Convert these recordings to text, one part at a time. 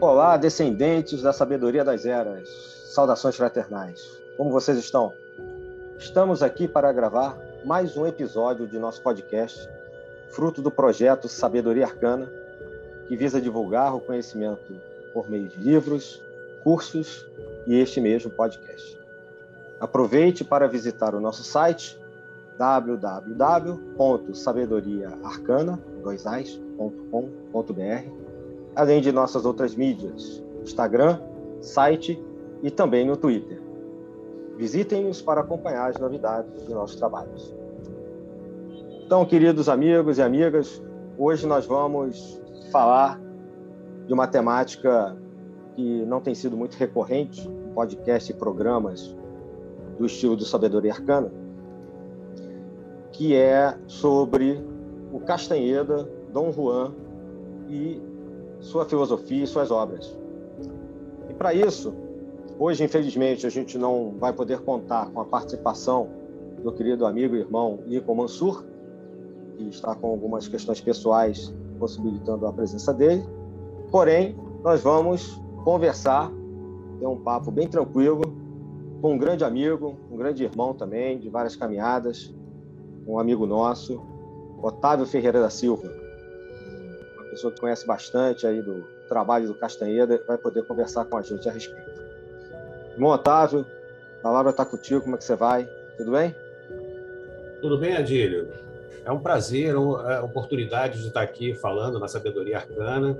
Olá, descendentes da sabedoria das eras. Saudações fraternais. Como vocês estão? Estamos aqui para gravar mais um episódio de nosso podcast, fruto do projeto Sabedoria Arcana, que visa divulgar o conhecimento por meio de livros, cursos e este mesmo podcast. Aproveite para visitar o nosso site www.sabedoriaarcana.com.br, além de nossas outras mídias, Instagram, site e também no Twitter. Visitem-nos para acompanhar as novidades de nossos trabalhos. Então, queridos amigos e amigas, hoje nós vamos falar de uma temática que não tem sido muito recorrente podcast e programas do estilo do Sabedoria Arcana, que é sobre o Castanheda, Dom Juan e sua filosofia e suas obras. E para isso, hoje, infelizmente, a gente não vai poder contar com a participação do querido amigo e irmão Nico Mansur, que está com algumas questões pessoais possibilitando a presença dele. Porém, nós vamos conversar, ter um papo bem tranquilo com um grande amigo, um grande irmão também, de várias caminhadas, um amigo nosso, Otávio Ferreira da Silva, uma pessoa que conhece bastante aí do trabalho do Castanheda, vai poder conversar com a gente a respeito. Irmão Otávio, a palavra está contigo, como é que você vai? Tudo bem? Tudo bem, Adílio. É um prazer, é a oportunidade de estar aqui falando na Sabedoria Arcana.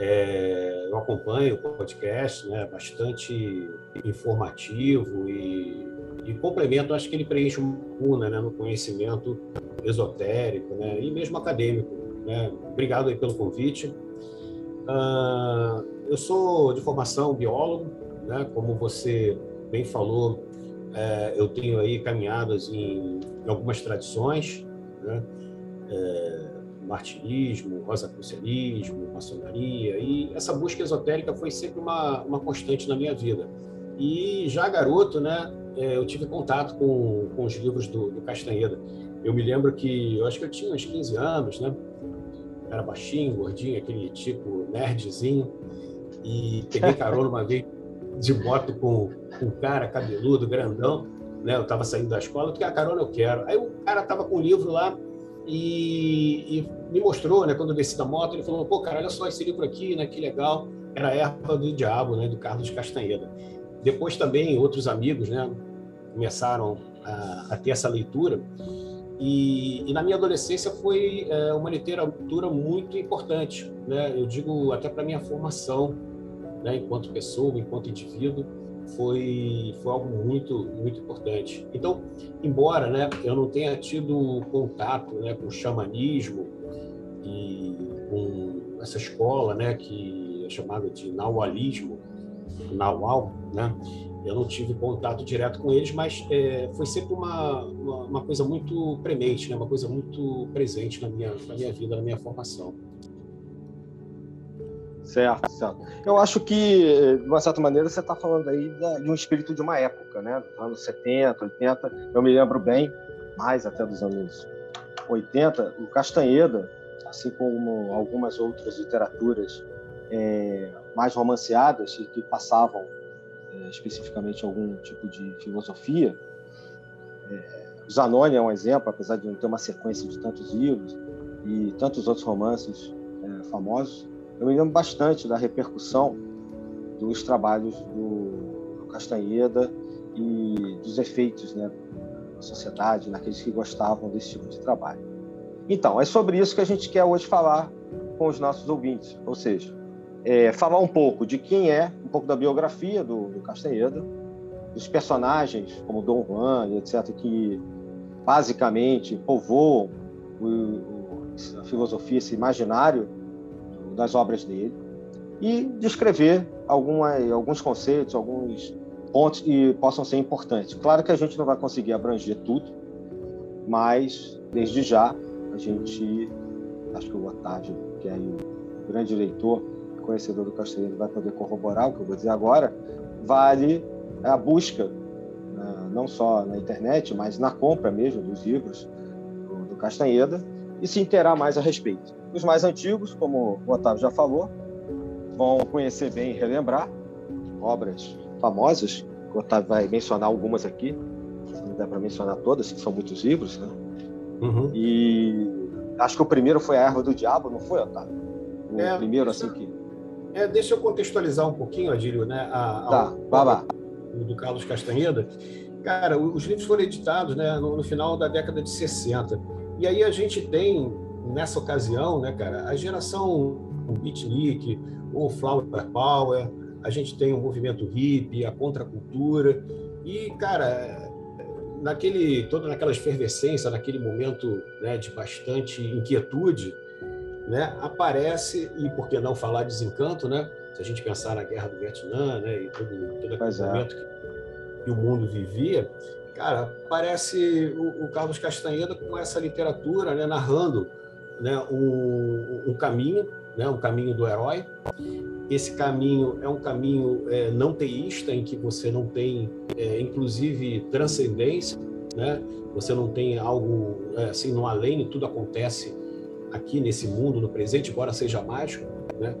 É, eu acompanho o podcast, né, bastante informativo e e complemento, acho que ele preenche uma lacuna né, no conhecimento esotérico né, e mesmo acadêmico. Né? Obrigado aí pelo convite. Uh, eu sou de formação biólogo, né? como você bem falou, é, eu tenho aí caminhadas em, em algumas tradições, né? É, martinismo, rosacrucianismo, maçonaria, e essa busca esotérica foi sempre uma, uma constante na minha vida. E já garoto, né, é, eu tive contato com, com os livros do, do, Castanheda. Eu me lembro que, eu acho que eu tinha uns 15 anos, né? Era baixinho, gordinho, aquele tipo nerdzinho. E peguei carona uma vez de moto com, um cara cabeludo, grandão. Né? Eu estava saindo da escola, que a carona eu quero. Aí o cara estava com um livro lá e, e, me mostrou, né? Quando eu desci da moto, ele falou: pô, cara, olha só esse livro aqui, né? Que legal. Era a Erva do Diabo, né? Do Carlos Castanheda. Depois também outros amigos, né? começaram a, a ter essa leitura. E, e, na minha adolescência foi é, uma literatura muito importante, né? Eu digo até para minha formação, né? Enquanto pessoa, enquanto indivíduo, foi foi algo muito muito importante. Então, embora, né? Eu não tenha tido contato, né? Com o xamanismo e com essa escola, né? Que é chamada de naualismo, naual, né? Eu não tive contato direto com eles, mas é, foi sempre uma, uma, uma, coisa muito premente, né? uma coisa muito presente na minha, na minha vida, na minha formação. Certo, certo. Eu acho que, de uma certa maneira, você está falando aí de um espírito de uma época, né? Dos anos 70, 80. Eu me lembro bem, mais até dos anos 80, o Castanheda, assim como algumas outras literaturas é, mais romanceadas e que passavam é, especificamente algum tipo de filosofia. É, Zanoni é um exemplo, apesar de não ter uma sequência de tantos livros e tantos outros romances é, famosos. Eu me lembro bastante da repercussão dos trabalhos do, Castanheda e dos efeitos né, na sociedade, naqueles que gostavam desse tipo de trabalho. Então, é sobre isso que a gente quer hoje falar com os nossos ouvintes, ou seja, é, falar um pouco de quem é, um pouco da biografia do, do Castanheda, dos personagens como Dom Juan etc., que basicamente povoam a filosofia, esse imaginário das obras dele, e descrever alguma, alguns conceitos, alguns pontos que possam ser importantes. Claro que a gente não vai conseguir abranger tudo, mas desde já a gente, acho que o Otávio, que é o grande leitor, conhecedor do Castanheira vai poder corroborar o que eu vou dizer agora, vale a busca, né, não só na internet, mas na compra mesmo dos livros do Castanheda, e se inteirar mais a respeito. Os mais antigos, como o Otávio já falou, vão conhecer bem e relembrar obras famosas, o Otávio vai mencionar algumas aqui, não dá para mencionar todas, que são muitos livros, né? Uhum. E acho que o primeiro foi A Erva do Diabo, não foi, Otávio? O é, primeiro, assim que. É, deixa eu contextualizar um pouquinho, Adílio, né? A, tá, vai lá. Do Carlos Castanheda. Cara, os livros foram editados né, no, no final da década de 60. E aí a gente tem, nessa ocasião, né, cara, a geração beatnik, o Flower Power, a gente tem o movimento hippie, a contracultura. E, cara, naquele toda naquela efervescência, naquele momento né, de bastante inquietude, né, aparece e por que não falar desencanto, né? Se a gente pensar na guerra do Vietnã, né, e todo, todo aquele é. momento que, que, o mundo vivia, cara, aparece o, o, Carlos Castaneda com essa literatura, né, narrando, né, caminho, né, caminho do herói. Esse caminho é um caminho é, não teísta, em que você não tem, é, inclusive, transcendência, né? Você não tem algo é, assim no além, tudo acontece aqui nesse mundo, no presente, embora seja mágico, né?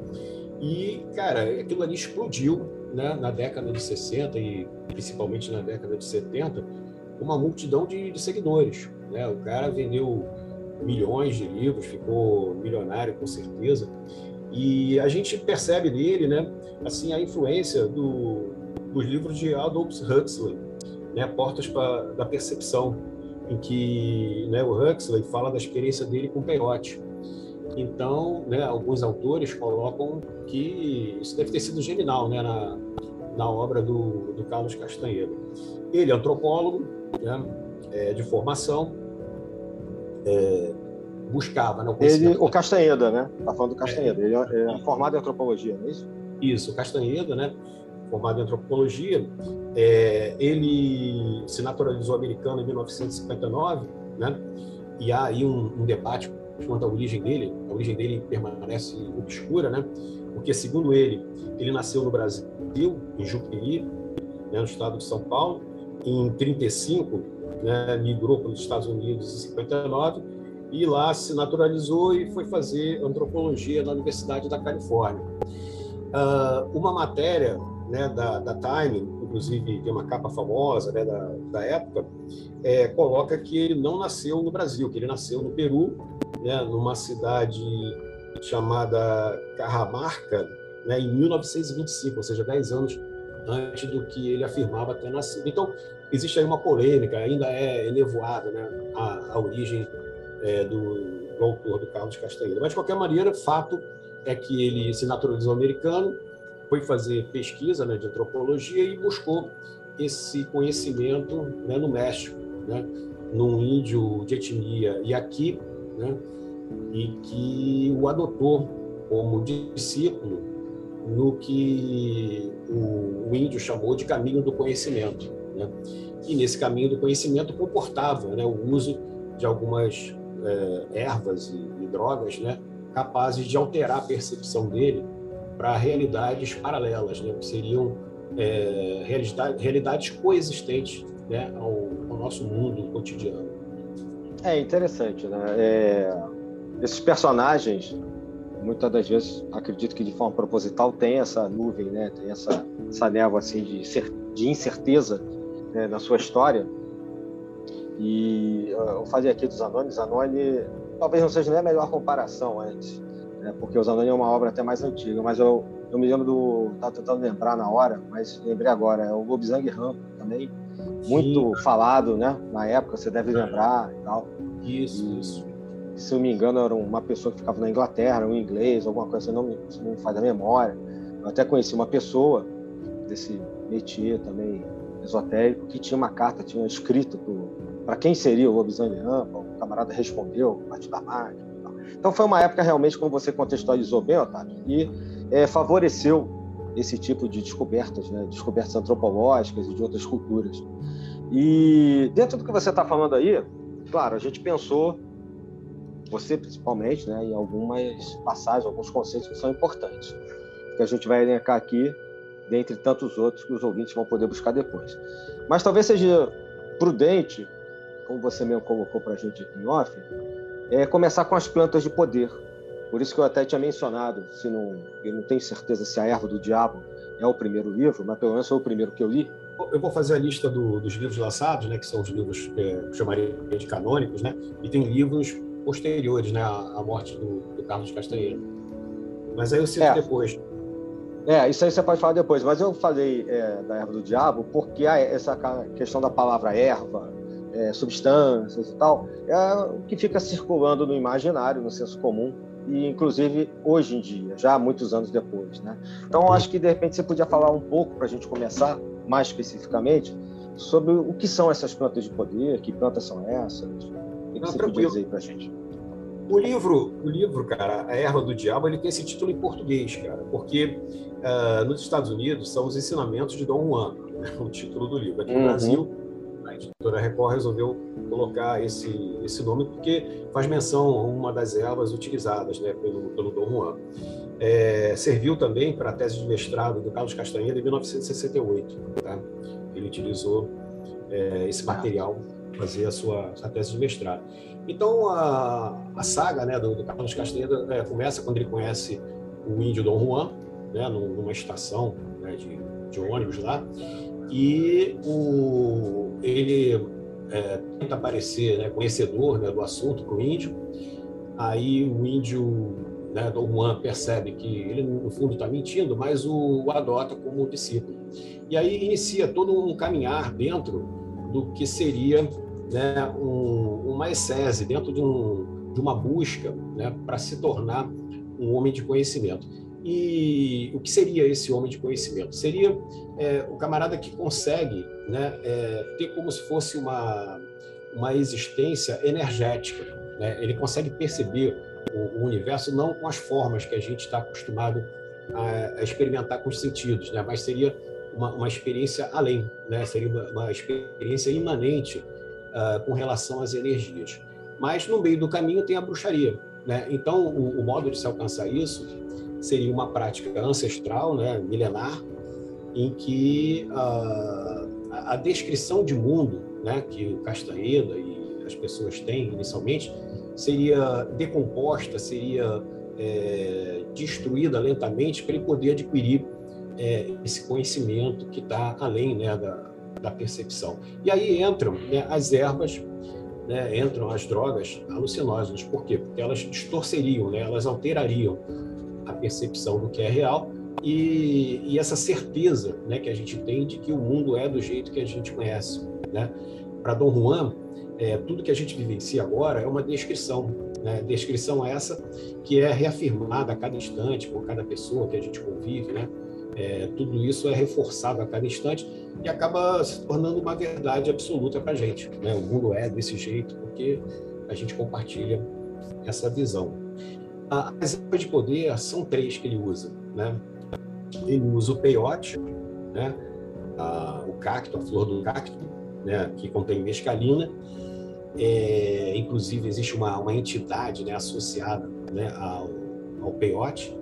E, cara, aquilo ali explodiu né, na década de 60 e principalmente na década de 70, uma multidão de, de seguidores. Né? O cara vendeu milhões de livros, ficou milionário com certeza. E a gente percebe nele, né, assim, a influência do, dos livros de Aldous Huxley, né, Portas pra, da Percepção, em que né, o Huxley fala da experiência dele com peiote. Então, né, alguns autores colocam que isso deve ter sido genial né, na, na obra do, do Carlos Castanheira. Ele é antropólogo né, é, de formação, é, buscava né, o Ele, o Castanheda, né? Está falando do Castanheda. É, ele é, é formado em antropologia, não é isso? Isso, o Castanheda, né? formado em antropologia, é, ele se naturalizou americano em 1959, né? E há aí um, um, debate quanto à origem dele. A origem dele permanece obscura, né? Porque segundo ele, ele nasceu no Brasil, em Juqueri, né, no estado de São Paulo. Em 35, né, migrou para os Estados Unidos em 59 e lá se naturalizou e foi fazer antropologia na Universidade da Califórnia. Uh, uma matéria né, da, da Time, inclusive tem uma capa famosa né, da, da época, é, coloca que ele não nasceu no Brasil, que ele nasceu no Peru, né, numa cidade chamada Carramarca, né, em 1925, ou seja, 10 anos antes do que ele afirmava ter nascido. Então, existe aí uma polêmica, ainda é nevoada né, a, a origem é, do, do, autor do Carlos Castanheira. Mas, de qualquer maneira, fato é que ele se naturalizou americano, foi fazer pesquisa né, de antropologia e buscou esse conhecimento né, no México, né, num índio de etnia Yaqui, né, e que o adotou como discípulo no que o, o índio chamou de caminho do conhecimento. Né? E nesse caminho do conhecimento comportava né, o uso de algumas é, ervas e, e, drogas né, capazes de alterar a percepção dele para realidades paralelas, né, que seriam é, realidade, realidades coexistentes né, ao, ao, nosso mundo cotidiano. É interessante, né? É, esses personagens, muitas das vezes, acredito que de forma proposital, tem essa nuvem, né? Tem essa, essa névoa assim de, de incerteza né, na sua história e eu falei aqui dos Zanoni, Zanoni talvez não seja nem a melhor comparação antes, né? porque o Zanoni é uma obra até mais antiga, mas eu, eu me lembro do. Estava tentando lembrar na hora, mas lembrei agora, é o Lobzang Rampo também, muito Sim. falado né? na época, você deve lembrar e tal. Isso, e, isso. Se eu me engano, era uma pessoa que ficava na Inglaterra, um inglês, alguma coisa, você não me, você não me faz a memória. Eu até conheci uma pessoa desse métier também esotérico que tinha uma carta, tinha escrito para quem seria o lobisomem rampa, o camarada respondeu, parte da máquina. Então foi uma época realmente, como você contextualizou bem, Otávio, e é, favoreceu esse tipo de descobertas, né? descobertas antropológicas e de outras culturas. E dentro do que você está falando aí, claro, a gente pensou, você principalmente, né, em algumas passagens, alguns conceitos que são importantes. que a gente vai elencar aqui, dentre tantos outros que os ouvintes vão poder buscar depois. Mas talvez seja prudente, como você mesmo colocou para a gente aqui em off, é começar com as plantas de poder. Por isso que eu até tinha mencionado, se não, eu não tenho certeza se a erva do diabo é o primeiro livro, mas pelo menos foi o primeiro que eu li. Eu vou fazer a lista do, dos livros lançados, né, que são os livros que eu chamaria de canônicos, né, e tem livros posteriores né, à, morte do, do Carlos Castanheira. Mas aí eu cito é. depois. É, isso aí você pode falar depois, mas eu falei é, da erva do diabo porque a, essa questão da palavra erva, é, substâncias e tal, é o que fica circulando no imaginário, no senso comum, e inclusive hoje em dia, já muitos anos depois. Né? Então, acho que de repente você podia falar um pouco, para a gente começar mais especificamente, sobre o que são essas plantas de poder, que plantas são essas, o que, Não, você podia dizer para a gente? O livro, o livro, cara, A Erva do Diabo, ele tem esse título em português, cara, porque uh, nos Estados Unidos são os ensinamentos de Dom Juan, né, o título do livro. Aqui no uhum. Brasil, a editora Record resolveu colocar esse, esse nome porque faz menção a uma das ervas utilizadas né, pelo, pelo Dom Juan. É, serviu também para a tese de mestrado do Carlos Castanheira em 1968. Tá? Ele utilizou é, esse material para fazer a sua a tese de mestrado. Então, a, a saga né, do, do Carlos Castanheira é, começa quando ele conhece o índio Dom Juan, né, numa estação né, de, de ônibus lá, e o, ele é, tenta parecer né, conhecedor né, do assunto para o índio. Aí o índio, né, Dom Juan, percebe que ele, no fundo, está mentindo, mas o, o, adota como discípulo. E aí inicia todo um caminhar dentro do que seria né, um, uma excese, dentro de, um, de uma busca né, para se tornar um homem de conhecimento. E o que seria esse homem de conhecimento? Seria é, o camarada que consegue né, é, ter como se fosse uma, uma existência energética. Né? Ele consegue perceber o, o, universo não com as formas que a gente está acostumado a, a, experimentar com os sentidos, né? mas seria uma, uma experiência além, né? seria uma, uma experiência imanente uh, com relação às energias. Mas no meio do caminho tem a bruxaria. Né? Então, o, o modo de se alcançar isso seria uma prática ancestral, né, milenar, em que uh, a, descrição de mundo né, que o Castaneda e as pessoas têm inicialmente seria decomposta, seria é, destruída lentamente para ele poder adquirir é, esse conhecimento que está além né, da, da percepção. E aí entram né, as ervas, né, entram as drogas alucinógenas. Por quê? Porque elas distorceriam, né, elas alterariam a percepção do que é real e, e, essa certeza né, que a gente tem de que o mundo é do jeito que a gente conhece. Né? Para Dom Juan, é, tudo que a gente vivencia agora é uma descrição. Né? Descrição essa que é reafirmada a cada instante por cada pessoa que a gente convive. Né? É, tudo isso é reforçado a cada instante e acaba se tornando uma verdade absoluta para a gente. Né? O mundo é desse jeito porque a gente compartilha essa visão. As ervas de poder são três que ele usa. Né? Ele usa o peiote, né? a, o cacto, a flor do cacto, né? que contém mescalina. É, inclusive, existe uma, uma entidade né? associada né? ao, ao peiote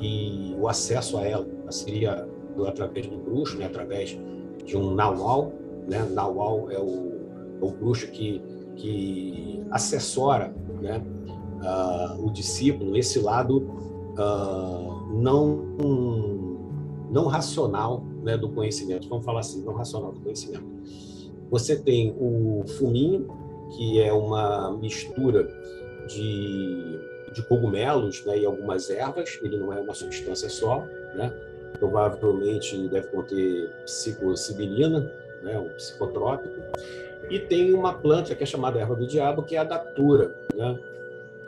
e o acesso a ela seria através do bruxo, né? através de um naual. Né? Naual é o, é o bruxo que, que assessora né? uh, o discípulo, esse lado uh, não não racional né, do conhecimento. Vamos falar assim, não racional do conhecimento. Você tem o fuminho, que é uma mistura de, de cogumelos né, e algumas ervas. Ele não é uma substância só, né? Provavelmente deve conter psilocibina, né, um psicotrópico. E tem uma planta que é chamada erva do diabo, que é a datura, né?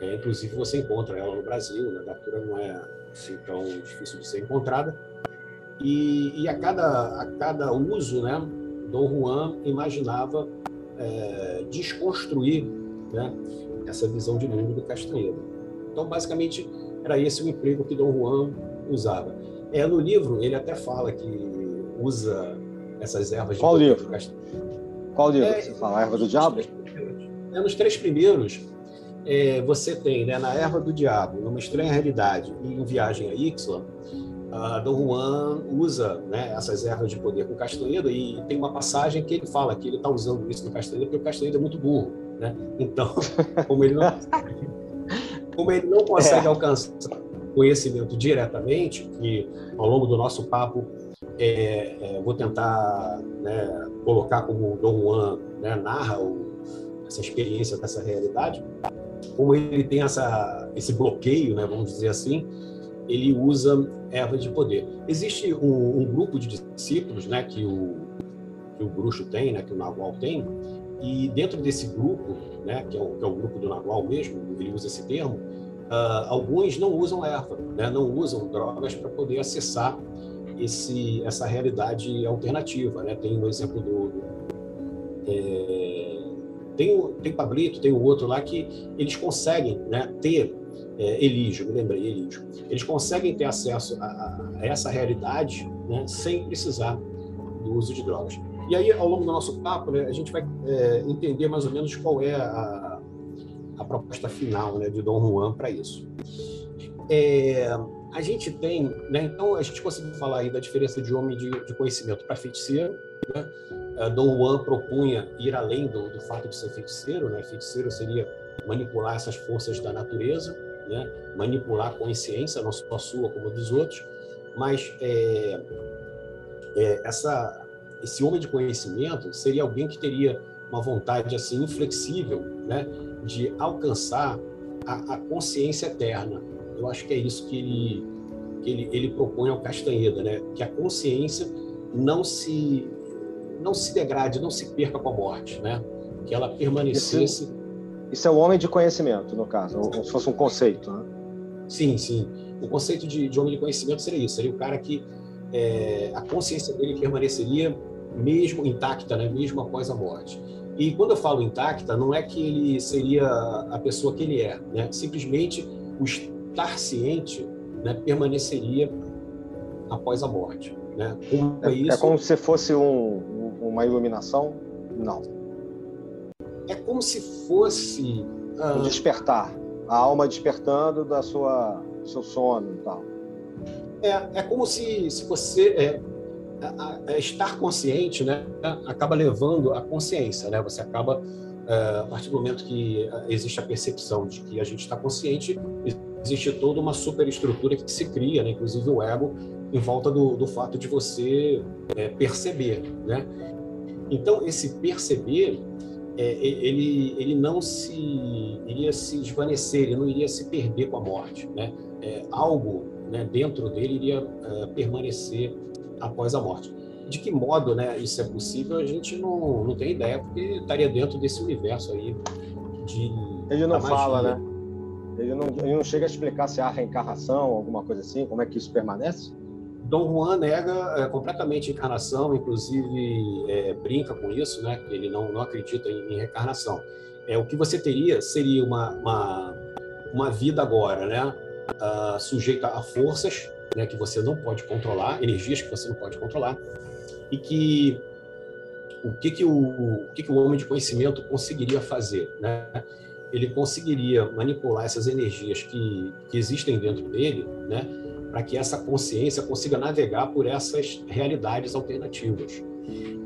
É, inclusive, você encontra ela no Brasil, né? a datura não é assim tão difícil de ser encontrada. E, e a, cada, a cada uso, né, Dom Juan imaginava é, desconstruir né, essa visão de mundo do Castanheira. Então, basicamente, era esse o emprego que Dom Juan usava. É, no livro, ele até fala que usa essas ervas Qual de livro? Qual livro é, você fala? A erva do diabo? É, nos três primeiros, é, você tem né, na Erva do Diabo, numa Estranha Realidade e em Viagem a Ixla, uh, Dom Juan usa né, essas ervas de poder com Castaneda e tem uma passagem que ele fala que ele está usando isso no Castaneda porque o Castaneda é muito burro. Né? Então, como ele não, como ele não consegue é. alcançar conhecimento diretamente, que ao longo do nosso papo é, é, vou tentar né, colocar como Dom Juan né, narra o, essa experiência dessa realidade, como ele tem essa, esse bloqueio, né, vamos dizer assim, ele usa erva de poder. Existe um, um grupo de discípulos né, que, o, que o bruxo tem, né, que o Nagual tem, e dentro desse grupo, né, que, é o, que é o grupo do Nagual mesmo, ele usa esse termo, uh, alguns não usam erva, né, não usam drogas para poder acessar esse, essa realidade alternativa. Né? Tem um exemplo do. do é, tem, o, tem Pablito, tem o outro lá que eles conseguem né, ter é, Elígio, me lembrei, Elígio. Eles conseguem ter acesso a, a essa realidade né, sem precisar do uso de drogas. E aí, ao longo do nosso papo, né, a gente vai é, entender mais ou menos qual é a, a proposta final né, de Dom Juan para isso. É, a gente tem, né, então a gente conseguiu falar aí da diferença de homem de, de conhecimento para feiticeiro. Né? Dom Juan propunha ir além do, do fato de ser feiticeiro, né? Feiticeiro seria manipular essas forças da natureza, né? manipular a consciência, não só a sua como a dos outros, mas é, é, essa, esse homem de conhecimento seria alguém que teria uma vontade assim inflexível, né, de alcançar a, a consciência eterna. Eu acho que é isso que ele, que ele, ele propõe ao Castanheda, né, que a consciência não se não se degrade, não se perca com a morte, né, que ela permanecesse isso isso é o homem de conhecimento, no caso, como se fosse um conceito. Né? Sim, sim. O conceito de, de, homem de conhecimento seria isso: seria o cara que é, a consciência dele permaneceria mesmo intacta, né? mesmo após a morte. E quando eu falo intacta, não é que ele seria a pessoa que ele é, né? simplesmente o estar ciente né, permaneceria após a morte. Né? Como é, é, isso... é como se fosse um, uma iluminação? Não é como se fosse um despertar, a alma despertando da sua seu sono e tal. É, é como se, se você é, a, a estar consciente, né, acaba levando a consciência, né? Você acaba é, a partir do momento que existe a percepção de que a gente está consciente, existe toda uma superestrutura que se cria, né? inclusive o ego, em volta do, do fato de você é, perceber, né? Então esse perceber é, ele, ele não se iria se esvanecer, ele não iria se perder com a morte, né? É, algo né, dentro dele iria é, permanecer após a morte. De que modo né, isso é possível, a gente não, não tem ideia, porque estaria dentro desse universo aí de. Ele não fala, né? Ele não, ele não chega a explicar se há reencarnação, alguma coisa assim, como é que isso permanece? Dom Juan nega é, completamente a encarnação, inclusive é, brinca com isso, né? Que ele não, não acredita em, em reencarnação. É, o que você teria seria uma, uma, uma vida agora, né? Uh, sujeita a forças né, que você não pode controlar, energias que você não pode controlar, e que o que, que, o, o, que, que o homem de conhecimento conseguiria fazer? Né? Ele conseguiria manipular essas energias que, que existem dentro dele, né? para que essa consciência consiga navegar por essas realidades alternativas.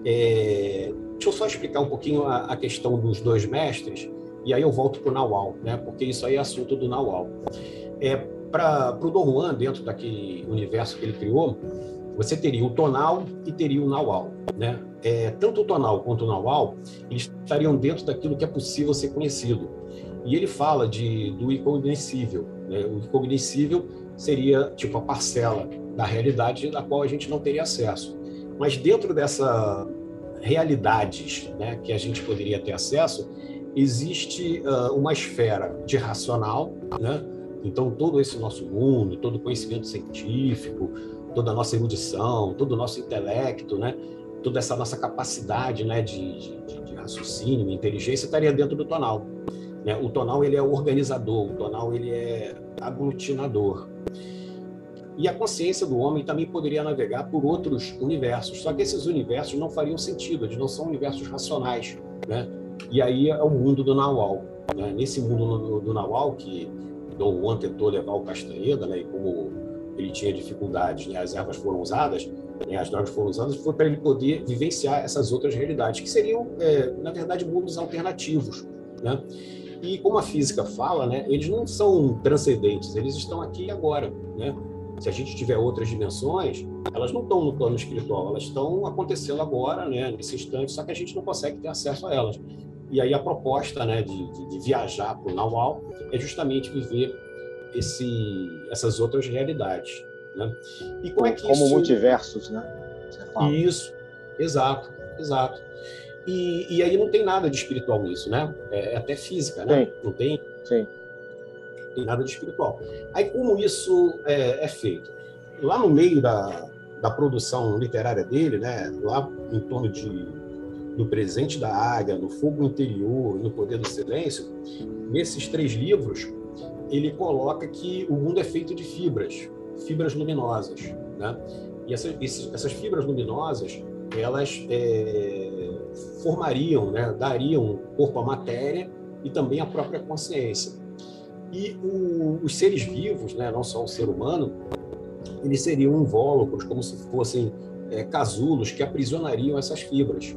É, deixa eu só explicar um pouquinho a, a questão dos dois mestres, e aí eu volto para o Nawal, né? porque isso aí é assunto do Nawal. É, para o Don Juan, dentro daquele universo que ele criou, você teria o tonal e teria o nawal. Né? É, tanto o tonal quanto o nawal eles estariam dentro daquilo que é possível ser conhecido. E ele fala de, do incognoscível. Né? O incognoscível seria tipo a parcela da realidade da qual a gente não teria acesso. Mas dentro dessa realidades né, que a gente poderia ter acesso, existe uh, uma esfera de racional, né? Então todo esse nosso mundo, todo conhecimento científico, toda a nossa erudição, todo o nosso intelecto, né? Toda essa nossa capacidade, né, de, de, de raciocínio, inteligência estaria dentro do tonal. Né? O tonal ele é organizador, o tonal ele é aglutinador. E a consciência do homem também poderia navegar por outros universos, só que esses universos não fariam sentido, eles não são universos racionais. Né? E aí é o mundo do Nawal. Né? Nesse mundo do, do Nawal, que Dom Juan tentou levar o Castaneda, né? e como ele tinha dificuldades, né? as ervas foram usadas, né? as drogas foram usadas, foi para ele poder vivenciar essas outras realidades, que seriam, é, na verdade, mundos alternativos. Né? E como a física fala, né, eles não são transcendentes, eles estão aqui e agora. Né? Se a gente tiver outras dimensões, elas não estão no plano espiritual, elas estão acontecendo agora, né, nesse instante, só que a gente não consegue ter acesso a elas. E aí a proposta né, de, de, de viajar para o Naual é justamente viver esse, essas outras realidades. Né? E como é que como isso... multiversos, né? Isso, exato, exato. E, e aí não tem nada de espiritual nisso, né? É, é até física, né? Sim. Não tem? Sim. Não tem nada de espiritual. Aí como isso é, é feito? Lá no meio da, da produção literária dele, né? Lá em torno de no presente da águia, no fogo interior, no poder do silêncio, nesses três livros ele coloca que o mundo é feito de fibras, fibras luminosas, né? E essa, esses, essas fibras luminosas elas é, formariam, né, dariam corpo à matéria e também à própria consciência. E o, os seres vivos, né, não só o ser humano, eles seriam invólucros, como se fossem é, casulos que aprisionariam essas fibras.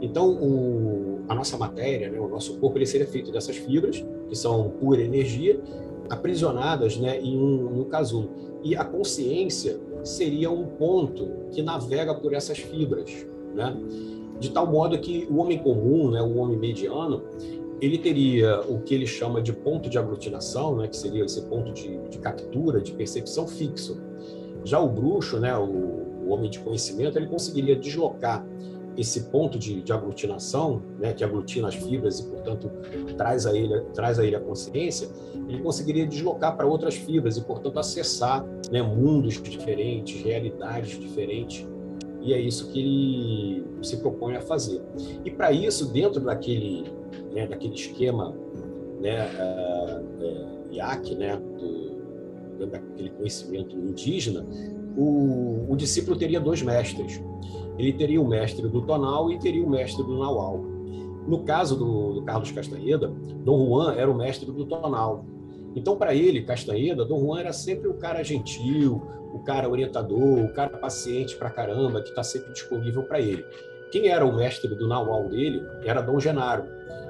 Então, o, a nossa matéria, né, o nosso corpo, ele seria feito dessas fibras, que são pura energia, aprisionadas né, em, um, um casulo. E a consciência seria um ponto que navega por essas fibras, né? de tal modo que o homem comum, né, o homem mediano, ele teria o que ele chama de ponto de aglutinação, né, que seria esse ponto de, de captura, de percepção fixo. Já o bruxo, né, o, o homem de conhecimento, ele conseguiria deslocar esse ponto de, de aglutinação, né, que aglutina as fibras e, portanto, traz a ele, traz a ele a consciência, ele conseguiria deslocar para outras fibras e, portanto, acessar né, mundos diferentes, realidades diferentes. E é isso que ele se propõe a fazer. E para isso, dentro daquele, né, daquele esquema né, uh, uh, IAC, né, do, daquele conhecimento indígena, o, o discípulo teria dois mestres ele teria o mestre do tonal e teria o mestre do naual. No caso do, do Carlos Castanheda, Dom Juan era o mestre do tonal. Então, para ele, Castanheda, Dom Juan era sempre o cara gentil, o cara orientador, o cara paciente pra caramba, que está sempre disponível para ele. Quem era o mestre do naual dele era Dom Genaro.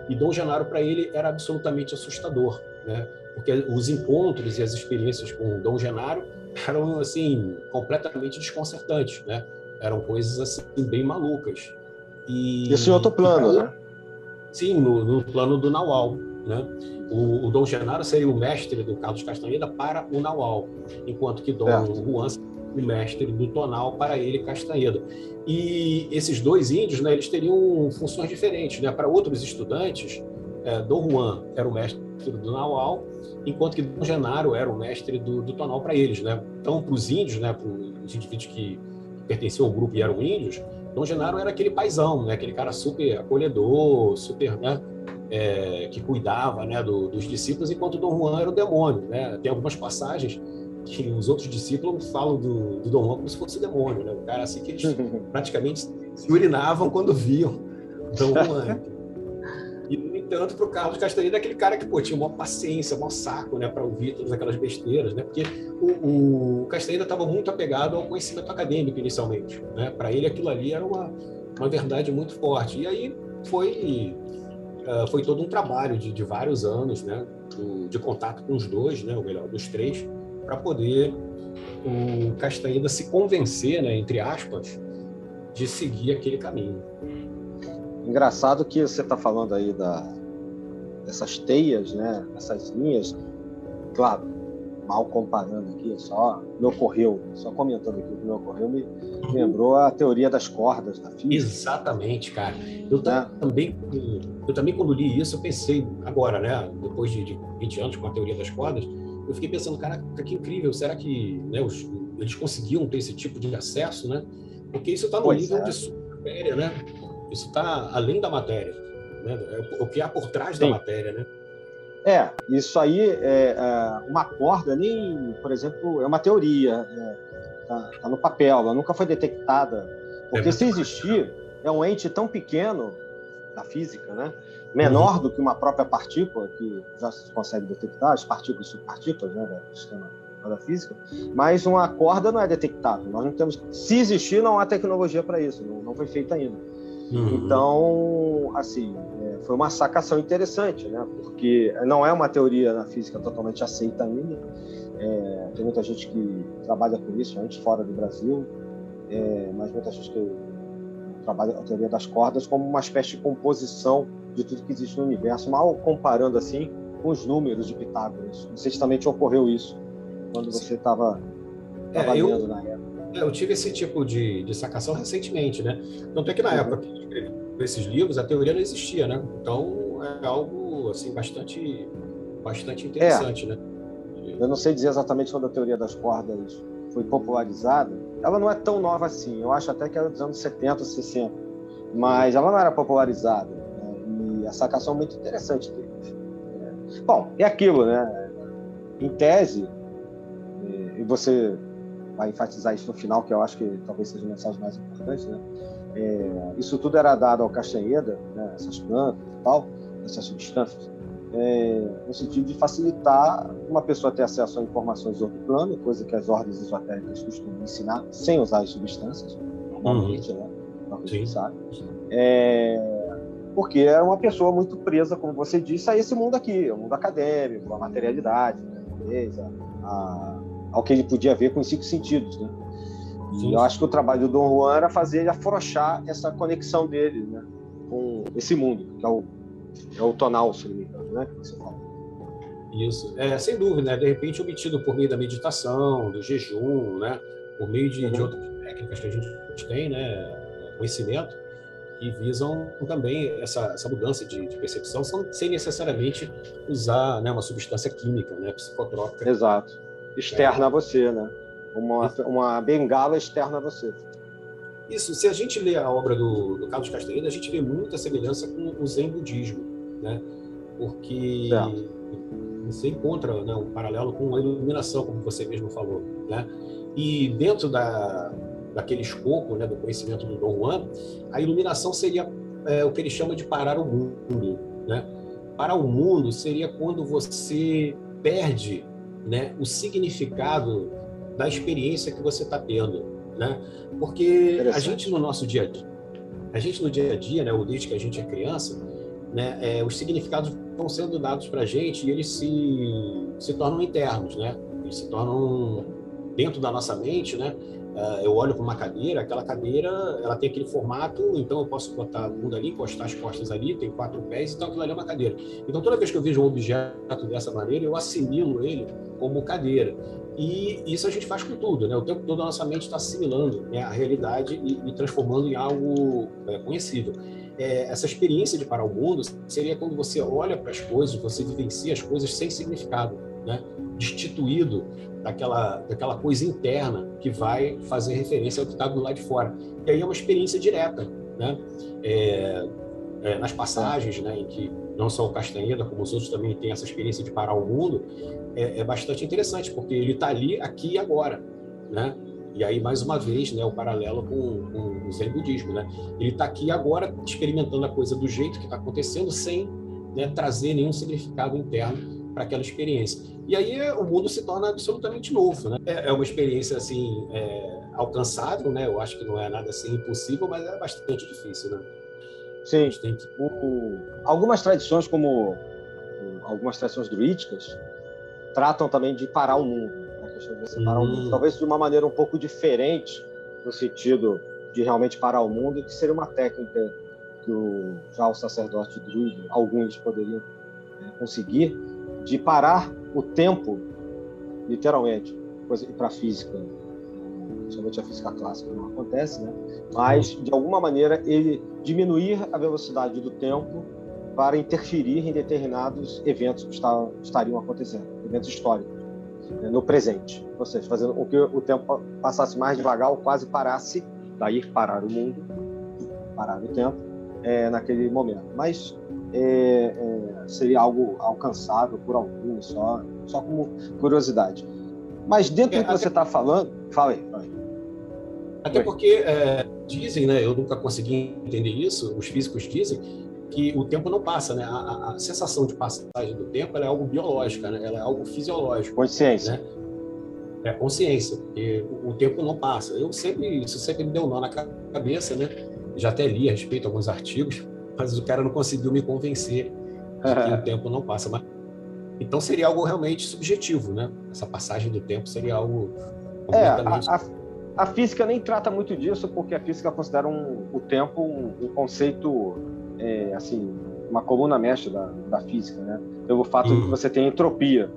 E Dom Genaro, para ele, era absolutamente assustador, né? porque os encontros e as experiências com Dom Genaro eram assim completamente desconcertantes, né? Eram coisas assim bem malucas. E, Isso em outro plano, né? Sim, no, no, plano do Naual. Né? O, o, Dom Genaro seria o mestre do Carlos Castanheda para o Naual, enquanto que Dom certo. Juan seria o mestre do Tonal para ele, Castanheda. E esses dois índios, né, eles teriam funções diferentes. Né? Para outros estudantes, é, Dom Juan era o mestre do Naual, enquanto que Dom Genaro era o mestre do, do Tonal para eles. Né? Então, para os índios, né, para os indivíduos que pertenciam ao grupo e eram índios, Dom Genaro era aquele paizão, né? aquele cara super acolhedor, super, né? É, que cuidava né, do, dos discípulos, enquanto Dom Juan era o demônio. Né? Tem algumas passagens que os outros discípulos falam do, do Dom Juan como se fosse o demônio, né? o cara assim que eles praticamente se urinavam quando viam Dom Juan. No entanto, para o Carlos Castaneda, aquele cara que pô, tinha uma paciência, um saco né, para ouvir todas aquelas besteiras, né? porque o, o Castaneda estava muito apegado ao conhecimento acadêmico inicialmente. Né? Para ele, aquilo ali era uma, uma verdade muito forte. E aí foi, uh, foi todo um trabalho de, de vários anos né? Do, de contato com os dois, né? ou melhor, dos três, para poder o Castaneda se convencer, né, entre aspas, de seguir aquele caminho. Engraçado que você está falando aí da, dessas teias, né? Essas linhas. Claro, mal comparando aqui, só me ocorreu, só comentando aqui o que me ocorreu, me lembrou a teoria das cordas da física. Exatamente, cara. Eu né? também, eu também quando li isso, eu pensei agora, né? Depois de, de 20 anos com a teoria das cordas, eu fiquei pensando, cara, que incrível, será que né, os, eles conseguiam ter esse tipo de acesso, né? Porque isso está no pois nível é. de supéria, né? Isso está além da matéria, né? É o que há por trás Sim. da matéria, né? É, isso aí é, é, uma corda nem, por exemplo, é uma teoria, é, tá, tá, no papel, ela nunca foi detectada, porque é se existir é um ente tão pequeno da física, né? Menor uhum. do que uma própria partícula que já se consegue detectar, as partículas e subpartículas, né, do sistema da física, mas uma corda não é detectável. Nós não temos, se existir, não há tecnologia para isso, não, não, foi feita ainda. Uhum. Então, assim, é, foi uma sacação interessante, né? Porque não é uma teoria na física totalmente aceita ainda. É, tem muita gente que trabalha com isso, antes fora do Brasil, é, mas muita gente que trabalha a teoria das cordas como uma espécie de composição de tudo que existe no universo, mal comparando assim com os números de Pitágoras. Não sei se também te ocorreu isso quando você estava é, eu, na época. É, eu tive esse tipo de, de sacação recentemente, né? Tanto é que na uhum. época que eu escrevi esses livros, a teoria não existia, né? Então é algo assim bastante, bastante interessante, é. né? Eu não sei dizer exatamente quando a teoria das cordas foi popularizada. Ela não é tão nova assim. Eu acho até que era dos anos 70, 60. Mas ela não era popularizada. Né? E a sacação é muito interessante dele. Bom, é aquilo, né? Em tese, e você vai enfatizar isso no final, que eu acho que talvez seja a mensagem mais importante, né? É, isso tudo era dado ao Castanheda, né? essas plantas e tal, essas substâncias, é, no sentido de facilitar uma pessoa ter acesso a informações do outro plano, coisa que as ordens esotéricas costumam ensinar, sem usar as substâncias, normalmente, uhum. né? Não que sabe. É, porque era uma pessoa muito presa, como você disse, a esse mundo aqui, o mundo acadêmico, a materialidade, né? a, a, ao que ele podia ver com os cinco sentidos. Né? E eu acho que o trabalho do Dom Juan era fazer ele afrouxar essa conexão dele né? com esse mundo, que é o, é o tonal, se não me engano, né? que você fala. Isso, é, sem dúvida, né? de repente obtido por meio da meditação, do jejum, né? por meio de, uhum. de outras técnicas que a gente tem, né? conhecimento, que visam também essa, essa mudança de, de, percepção sem necessariamente usar né, uma substância química, né, psicotrópica. Exato. Externa a você, né? Uma, uma bengala externa a você. Isso, se a gente lê a obra do, do Carlos Castaneda, a gente vê muita semelhança com o Zen budismo, né? Porque é. você encontra né, um paralelo com a iluminação, como você mesmo falou, né? E dentro da, daquele escopo né, do conhecimento do Dom Juan, a iluminação seria é, o que ele chama de parar o mundo. Né? Parar o mundo seria quando você perde né, o significado da experiência que você está tendo. Né? Porque a gente no nosso dia a dia, a gente no dia a dia, né, ou desde que a gente é criança, né, é, os significados vão sendo dados para a gente e eles se, se tornam internos, né? Eles se tornam dentro da nossa mente, né? Uh, eu olho para uma cadeira, aquela cadeira ela tem aquele formato, então eu posso botar a bunda ali, encostar as costas ali, tem quatro pés, então aquilo ali é uma cadeira. Então toda vez que eu vejo um objeto dessa maneira, eu assimilo ele como cadeira. E isso a gente faz com tudo, né? O tempo todo a nossa mente está assimilando né, a realidade e, e, transformando em algo é, conhecível. É, essa experiência de parar o mundo seria quando você olha para as coisas, você vivencia as coisas sem significado, né? Destituído daquela, daquela coisa interna que vai fazer referência ao que está do lado de fora. E aí é uma experiência direta, né? É, é, nas passagens, né, em que não só o Castanheda, como os outros também têm essa experiência de parar o mundo, é, é bastante interessante, porque ele está ali, aqui e agora, né? E aí, mais uma vez, né, o paralelo com, com o Zen budismo, né? Ele está aqui agora experimentando a coisa do jeito que está acontecendo, sem né, trazer nenhum significado interno para aquela experiência. E aí o mundo se torna absolutamente novo, né? É, é uma experiência assim é, alcançável, né? Eu acho que não é nada assim impossível, mas é bastante difícil, né? Sim. Que... O, algumas tradições, como algumas tradições druídicas, tratam também de parar o mundo, né? a questão de você parar hum. o mundo, hum. talvez de uma maneira um pouco diferente no sentido de realmente parar o mundo, que seria uma técnica que o, já o sacerdote druido, alguns poderiam né, conseguir, de parar o tempo, literalmente, para a física, somente a física clássica não acontece, né? Mas de alguma maneira ele diminuir a velocidade do tempo para interferir em determinados eventos que estariam acontecendo, eventos históricos, né? no presente, ou seja, fazendo com que o tempo passasse mais devagar ou quase parasse, daí parar o mundo, parar o tempo é, naquele momento. Mas é, é, seria algo alcançável por alguns, só, só como curiosidade. Mas dentro é, do que você está falando, fala aí, fala aí. Até porque é, dizem, né? Eu nunca consegui entender isso. Os físicos dizem que o tempo não passa, né? A, a sensação de passagem do tempo é algo biológico, né? Ela é algo fisiológico. Consciência. Né? É consciência, porque o tempo não passa. Eu sempre, isso sempre me deu nó na cabeça, né? Já até li a respeito alguns artigos, mas o cara não conseguiu me convencer de que o tempo não passa. Mas, então seria algo realmente subjetivo, né? Essa passagem do tempo seria algo completamente... É, a, a, a física nem trata muito disso, porque a física considera um, o tempo um, um conceito, é, assim, uma coluna mestre da, da física, né? Pelo fato hum. de que você tem entropia,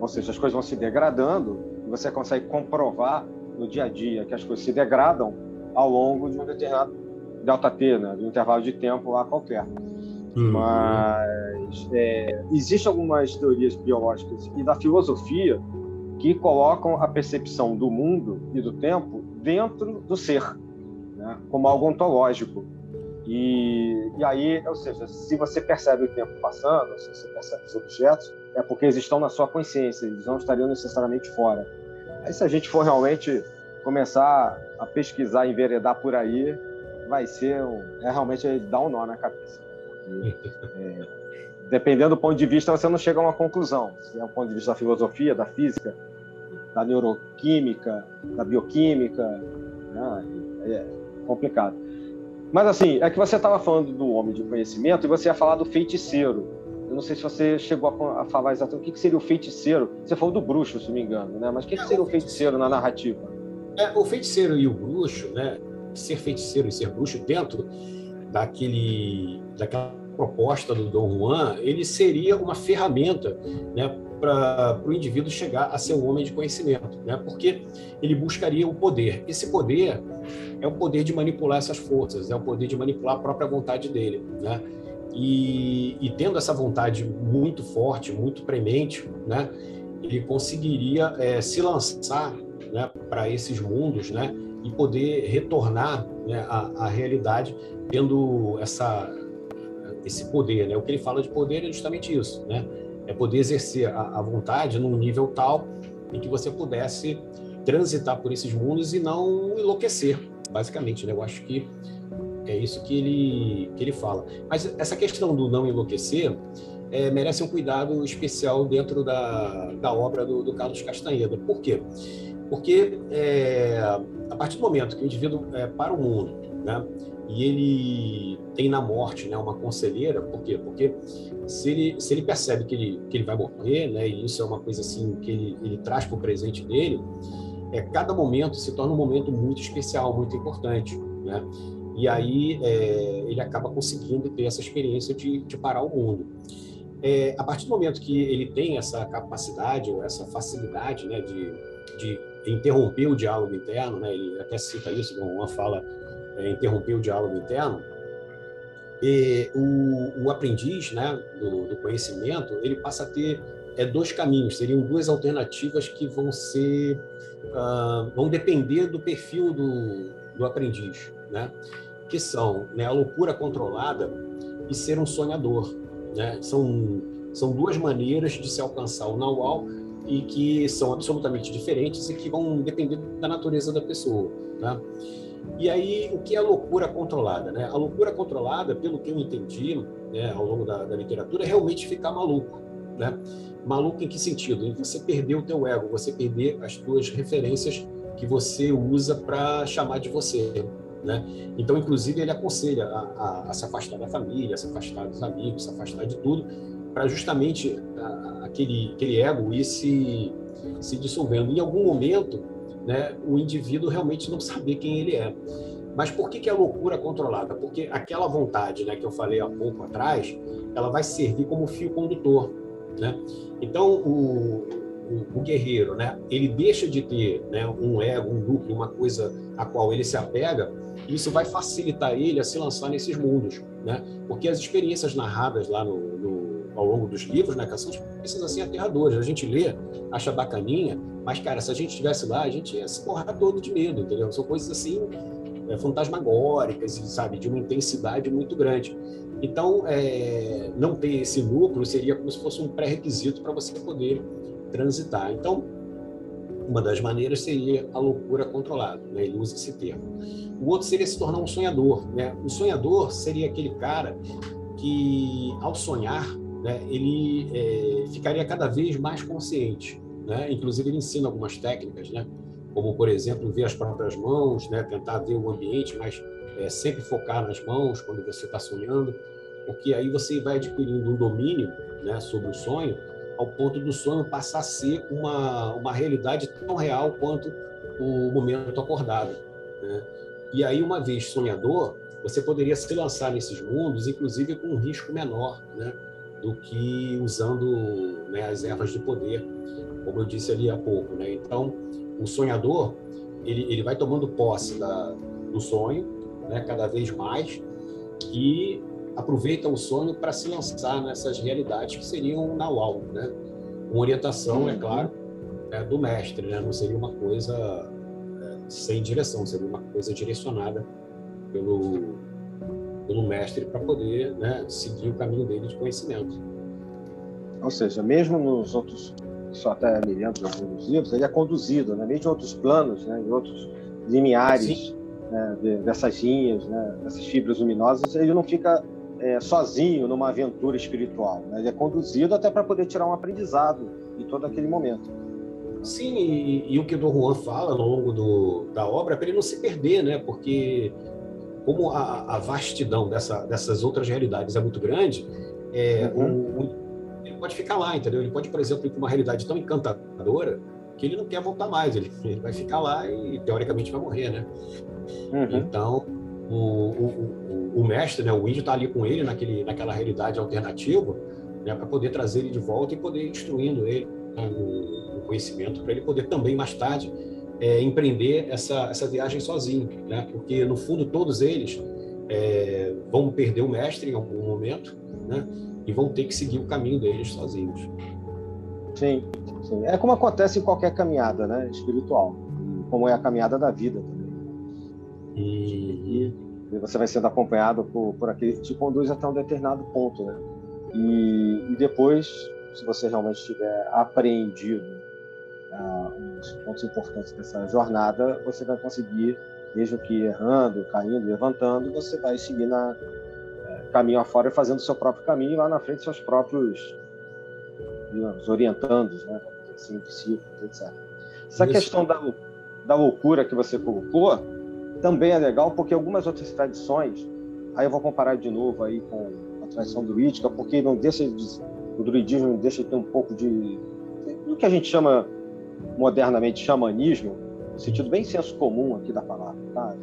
ou seja, as coisas vão se degradando você consegue comprovar no dia a dia que as coisas se degradam ao longo de um determinado delta T, né, de um intervalo de tempo lá qualquer. Uhum. Mas é, existem algumas teorias biológicas e da filosofia que colocam a percepção do mundo e do tempo dentro do ser, né, como algo ontológico. E, e aí, ou seja, se você percebe o tempo passando, se você percebe os objetos, é porque eles estão na sua consciência, eles não estariam necessariamente fora. Aí se a gente for realmente começar a pesquisar, enveredar por aí, vai ser um, é realmente dar um nó na cabeça. Porque, é, dependendo do ponto de vista, você não chega a uma conclusão. Se é o ponto de vista da filosofia, da física, da neuroquímica, da bioquímica, né? é complicado. Mas assim, é que você estava falando do homem de conhecimento e você ia falar do feiticeiro. Eu não sei se você chegou a, falar exatamente o que, seria o feiticeiro. Você falou do bruxo, se não me engano, né? Mas o que, que seria o feiticeiro na narrativa? É, o feiticeiro e o bruxo, né? Ser feiticeiro e ser bruxo dentro daquele, daquela proposta do Dom Juan, ele seria uma ferramenta, né? Para o indivíduo chegar a ser um homem de conhecimento, né? Porque ele buscaria o poder. Esse poder é o poder de manipular essas forças, é o poder de manipular a própria vontade dele, né? E, e, tendo essa vontade muito forte, muito premente, né, ele conseguiria é, se lançar né, para esses mundos né, e poder retornar né, à, à, realidade tendo essa, esse poder. Né? O que ele fala de poder é justamente isso, né? é poder exercer a, a vontade num nível tal em que você pudesse transitar por esses mundos e não enlouquecer, basicamente. Né? Eu acho que é isso que ele, que ele fala. Mas essa questão do não enlouquecer é, merece um cuidado especial dentro da, da obra do, do Carlos Castaneda. Por quê? Porque é, a partir do momento que o indivíduo é para o mundo, né, e ele tem na morte né, uma conselheira, por quê? Porque se ele, se ele percebe que ele, que ele vai morrer, né, e isso é uma coisa assim que ele, ele traz para o presente dele, é, cada momento se torna um momento muito especial, muito importante. Né? E aí é, ele acaba conseguindo ter essa experiência de, de parar o mundo. É, a partir do momento que ele tem essa capacidade ou essa facilidade né, de, de interromper o diálogo interno, né, ele até cita isso, Dom Juan fala é, interromper o diálogo interno, e o, o aprendiz né, do, do, conhecimento ele passa a ter é, dois caminhos, seriam duas alternativas que vão ser uh, vão depender do perfil do, do aprendiz, né? que são né, a loucura controlada e ser um sonhador. Né? São, são duas maneiras de se alcançar o know-how e que são absolutamente diferentes e que vão depender da natureza da pessoa. Tá? E aí, o que é a loucura controlada? Né? A loucura controlada, pelo que eu entendi né, ao longo da, da literatura, é realmente ficar maluco. Né? Maluco em que sentido? Em você perder o teu ego, você perder as tuas referências que você usa para chamar de você. Né? Então, inclusive, ele aconselha a, a, a, se afastar da família, a se afastar dos amigos, se afastar de tudo, para justamente a, aquele, aquele ego ir se, se dissolvendo. Em algum momento, né, o indivíduo realmente não saber quem ele é. Mas por que, que é loucura controlada? Porque aquela vontade né, que eu falei há pouco atrás, ela vai servir como fio condutor. Né? Então, o, o, o, guerreiro, né, ele deixa de ter né, um ego, um núcleo, uma coisa a qual ele se apega, isso vai facilitar ele a se lançar nesses mundos, né? Porque as experiências narradas lá no, no, ao longo dos livros, né, são experiências assim aterradoras. A gente lê, acha bacaninha, mas, cara, se a gente estivesse lá, a gente ia se borrar todo de medo, entendeu? São coisas assim é, fantasmagóricas, sabe, de uma intensidade muito grande. Então, é, não ter esse núcleo seria como se fosse um pré-requisito para você poder transitar. Então, uma das maneiras seria a loucura controlada, né? ele usa esse termo. O outro seria se tornar um sonhador. Né? O sonhador seria aquele cara que, ao sonhar, né, ele é, ficaria cada vez mais consciente. né? Inclusive ele ensina algumas técnicas, né? Como por exemplo ver as próprias mãos, né? Tentar ver o ambiente, mas é, sempre focar nas mãos quando você está sonhando, porque aí você vai adquirindo um domínio, né? Sobre o sonho, ao ponto do sonho passar a ser uma uma realidade tão real quanto o momento acordado, né? E aí uma vez sonhador, você poderia se lançar nesses mundos, inclusive com um risco menor, né? Do que usando né, as ervas de poder, como eu disse ali há pouco. Né? Então, o sonhador ele, ele vai tomando posse da, do sonho, né, cada vez mais, e aproveita o sonho para se lançar nessas realidades que seriam na UAU, né? com orientação, é claro, é, do mestre, né? não seria uma coisa é, sem direção, seria uma coisa direcionada pelo, pelo mestre para poder né, seguir o caminho dele de conhecimento. Ou seja, mesmo nos outros, só até me lembro de alguns livros, ele é conduzido, né, mesmo em outros planos, né, em outros limiares né, de, dessas linhas, né, dessas fibras luminosas, ele não fica é, sozinho numa aventura espiritual. Né, ele é conduzido até para poder tirar um aprendizado em todo aquele momento. Sim, e, e o que o Dom Juan fala ao longo do, da obra para ele não se perder, né? Porque como a, a vastidão dessa, dessas outras realidades é muito grande, é, uhum. o, ele pode ficar lá, entendeu? Ele pode, por exemplo, ir para uma realidade tão encantadora que ele não quer voltar mais. Ele, ele vai ficar lá e, teoricamente, vai morrer, né? Uhum. Então, o, o, o, mestre, né, o índio está ali com ele naquele, naquela realidade alternativa, né, para poder trazer ele de volta e poder ir instruindo ele né, no, no conhecimento, para ele poder também, mais tarde, é, empreender essa, essa viagem sozinho, né? Porque no fundo todos eles é, vão perder o mestre em algum momento, né? E vão ter que seguir o caminho deles sozinhos. Sim, sim. É como acontece em qualquer caminhada, né? Espiritual, como é a caminhada da vida também. E, e você vai sendo acompanhado por, por aquele que te conduz até um determinado ponto, né? E, e depois, se você realmente tiver apreendido os pontos importantes dessa jornada, você vai conseguir, mesmo que errando, caindo, levantando, você vai seguir na uh, caminho afora e fazendo o seu próprio caminho e lá na frente seus próprios digamos, orientandos, né? Assim, discípulos, etc. Essa Isso. questão da, da loucura que você colocou também é legal porque algumas outras tradições, aí eu vou comparar de novo aí com a tradição druídica, porque não deixa de, o druidismo deixa de ter um pouco de do que a gente chama modernamente xamanismo, no sentido bem senso comum aqui da palavra, tá?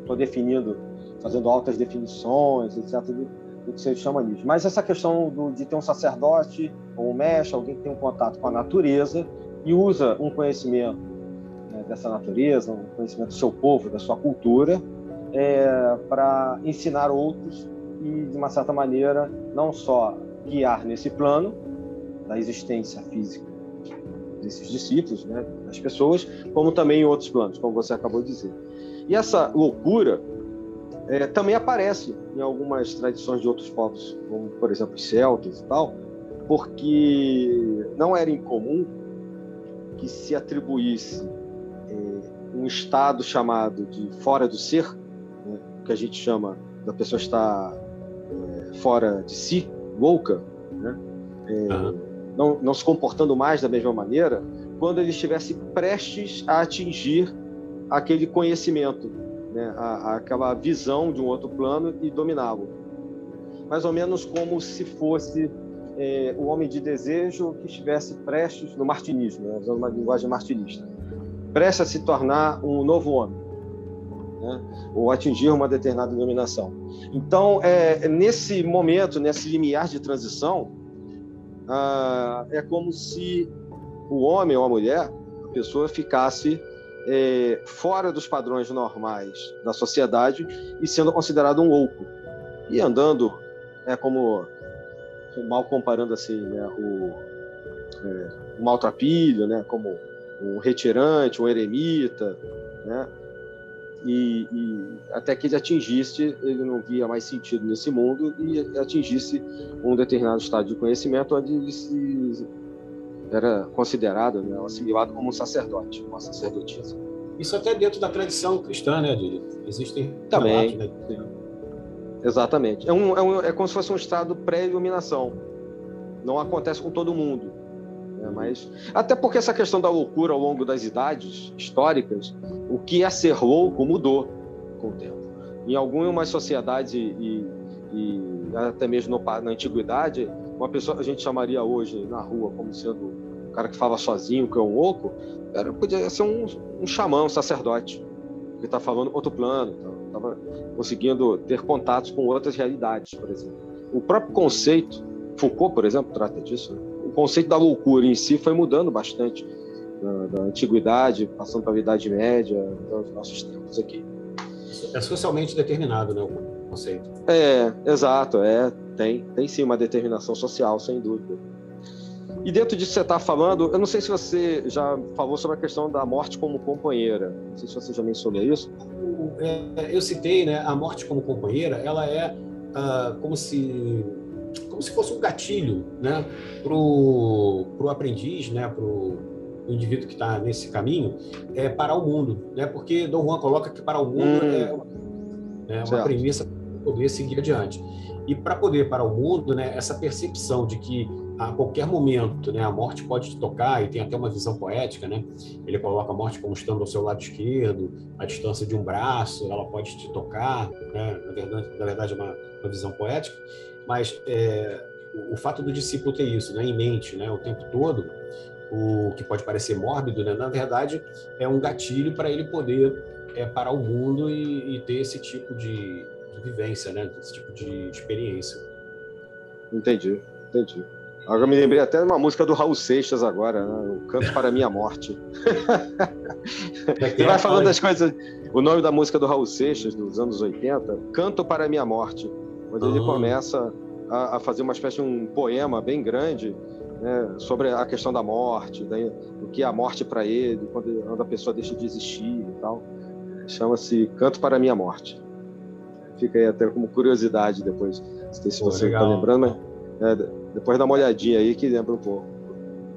Estou definindo, fazendo altas definições, etc., do, do que seja xamanismo. Mas essa questão do, de ter um sacerdote, ou um mestre, alguém que tem um contato com a natureza e usa um conhecimento né, dessa natureza, um conhecimento do seu povo, da sua cultura, é, para ensinar outros e, de uma certa maneira, não só guiar nesse plano da existência física desses discípulos, né, das pessoas, como também em outros planos, como você acabou de dizer. E essa loucura é, também aparece em algumas tradições de outros povos, como por exemplo os celtas e tal, porque não era incomum que se atribuísse é, um estado chamado de fora do ser, né, que a gente chama da pessoa estar é, fora de si, louca, né? Uhum não, não se comportando mais da mesma maneira, quando ele estivesse prestes a atingir aquele conhecimento, né, a, a, aquela visão de um outro plano e dominá-lo. Mais ou menos como se fosse é, o homem de desejo que estivesse prestes, no martinismo, né, usando uma linguagem martinista, prestes a se tornar um novo homem, né, ou atingir uma determinada dominação. Então, é, nesse momento, nesse limiar de transição, ah, é como se o homem ou a mulher, a pessoa, ficasse é, fora dos padrões normais da sociedade e sendo considerado um louco. E andando, é como, mal comparando assim, né, o, é, maltrapilho, né, como um retirante, um eremita, né, e, e, até que ele atingisse, ele não via mais sentido nesse mundo e atingisse um determinado estado de conhecimento onde ele se era considerado, né, assimilado como um sacerdote, uma sacerdotisa. Isso até dentro da tradição cristã, né, Adílio? Existem também. Relatos, né? Exatamente. É, um, é, um, é como se fosse um estado pré-iluminação. Não acontece com todo mundo. Né? Mas, até porque essa questão da loucura ao longo das idades históricas, o que é ser louco mudou com o tempo. Em algumas sociedades e, e, até mesmo no, na antiguidade, uma pessoa que a gente chamaria hoje na rua como sendo um cara que fala sozinho, que é um louco, era, podia ser um, um xamã, um sacerdote, que está falando outro plano, estava conseguindo ter contatos com outras realidades, por exemplo. O próprio conceito, Foucault, por exemplo, trata disso, né? O conceito da loucura em si foi mudando bastante da, da antiguidade, passando para a Idade Média, aos nossos tempos aqui. É socialmente determinado, né, o conceito. É, exato, é, tem, tem sim uma determinação social, sem dúvida. E dentro disso que você está falando, eu não sei se você já falou sobre a questão da morte como companheira. Não sei se você já mencionou isso. É, eu citei, né, a morte como companheira, ela é ah, como se como se fosse um gatilho, né, para o aprendiz, né, para o indivíduo que está nesse caminho, é parar o mundo, né, porque Dom Juan coloca que parar o mundo hum. é uma, né, uma premissa para poder seguir adiante. E para poder parar o mundo, né, essa percepção de que a qualquer momento, né, a morte pode te tocar, e tem até uma visão poética, né? Ele coloca a morte como estando ao seu lado esquerdo, a distância de um braço, ela pode te tocar, né? Na verdade, na verdade é uma, uma visão poética, mas é, o, o, fato do discípulo ter isso, né, em mente, né, o tempo todo, o que pode parecer mórbido, né, na verdade é um gatilho para ele poder é, parar o mundo e, e ter esse tipo de, de vivência, né, esse tipo de experiência. Entendi, entendi. Agora me lembrei até de uma música do Raul Seixas agora, né? O Canto para a Minha Morte. Você vai falando das coisas. O nome da música do Raul Seixas, dos anos 80, Canto para a Minha Morte, onde ele começa a, a, fazer uma espécie de um poema bem grande né, sobre a questão da morte, da, o que é a morte para ele, quando, quando a pessoa deixa de existir e tal. Chama-se Canto para a Minha Morte. Fica aí até como curiosidade depois. Não sei se você está lembrando, mas é, depois dá uma olhadinha aí que lembra um pouco.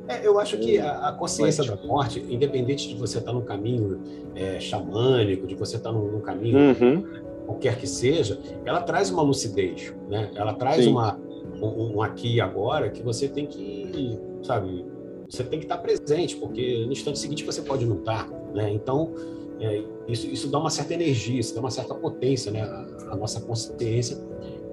É, eu acho que a, a consciência da morte, independente de você estar tá num caminho é, xamânico, de você estar tá num, num, caminho uhum. qualquer que seja, ela traz uma lucidez, né? Ela traz uma, um, um, aqui e agora que você tem que, sabe, você tem que estar tá presente, porque no instante seguinte você pode não estar, né? Então, é, isso, isso dá uma certa energia, isso dá uma certa potência, né? A, a nossa consciência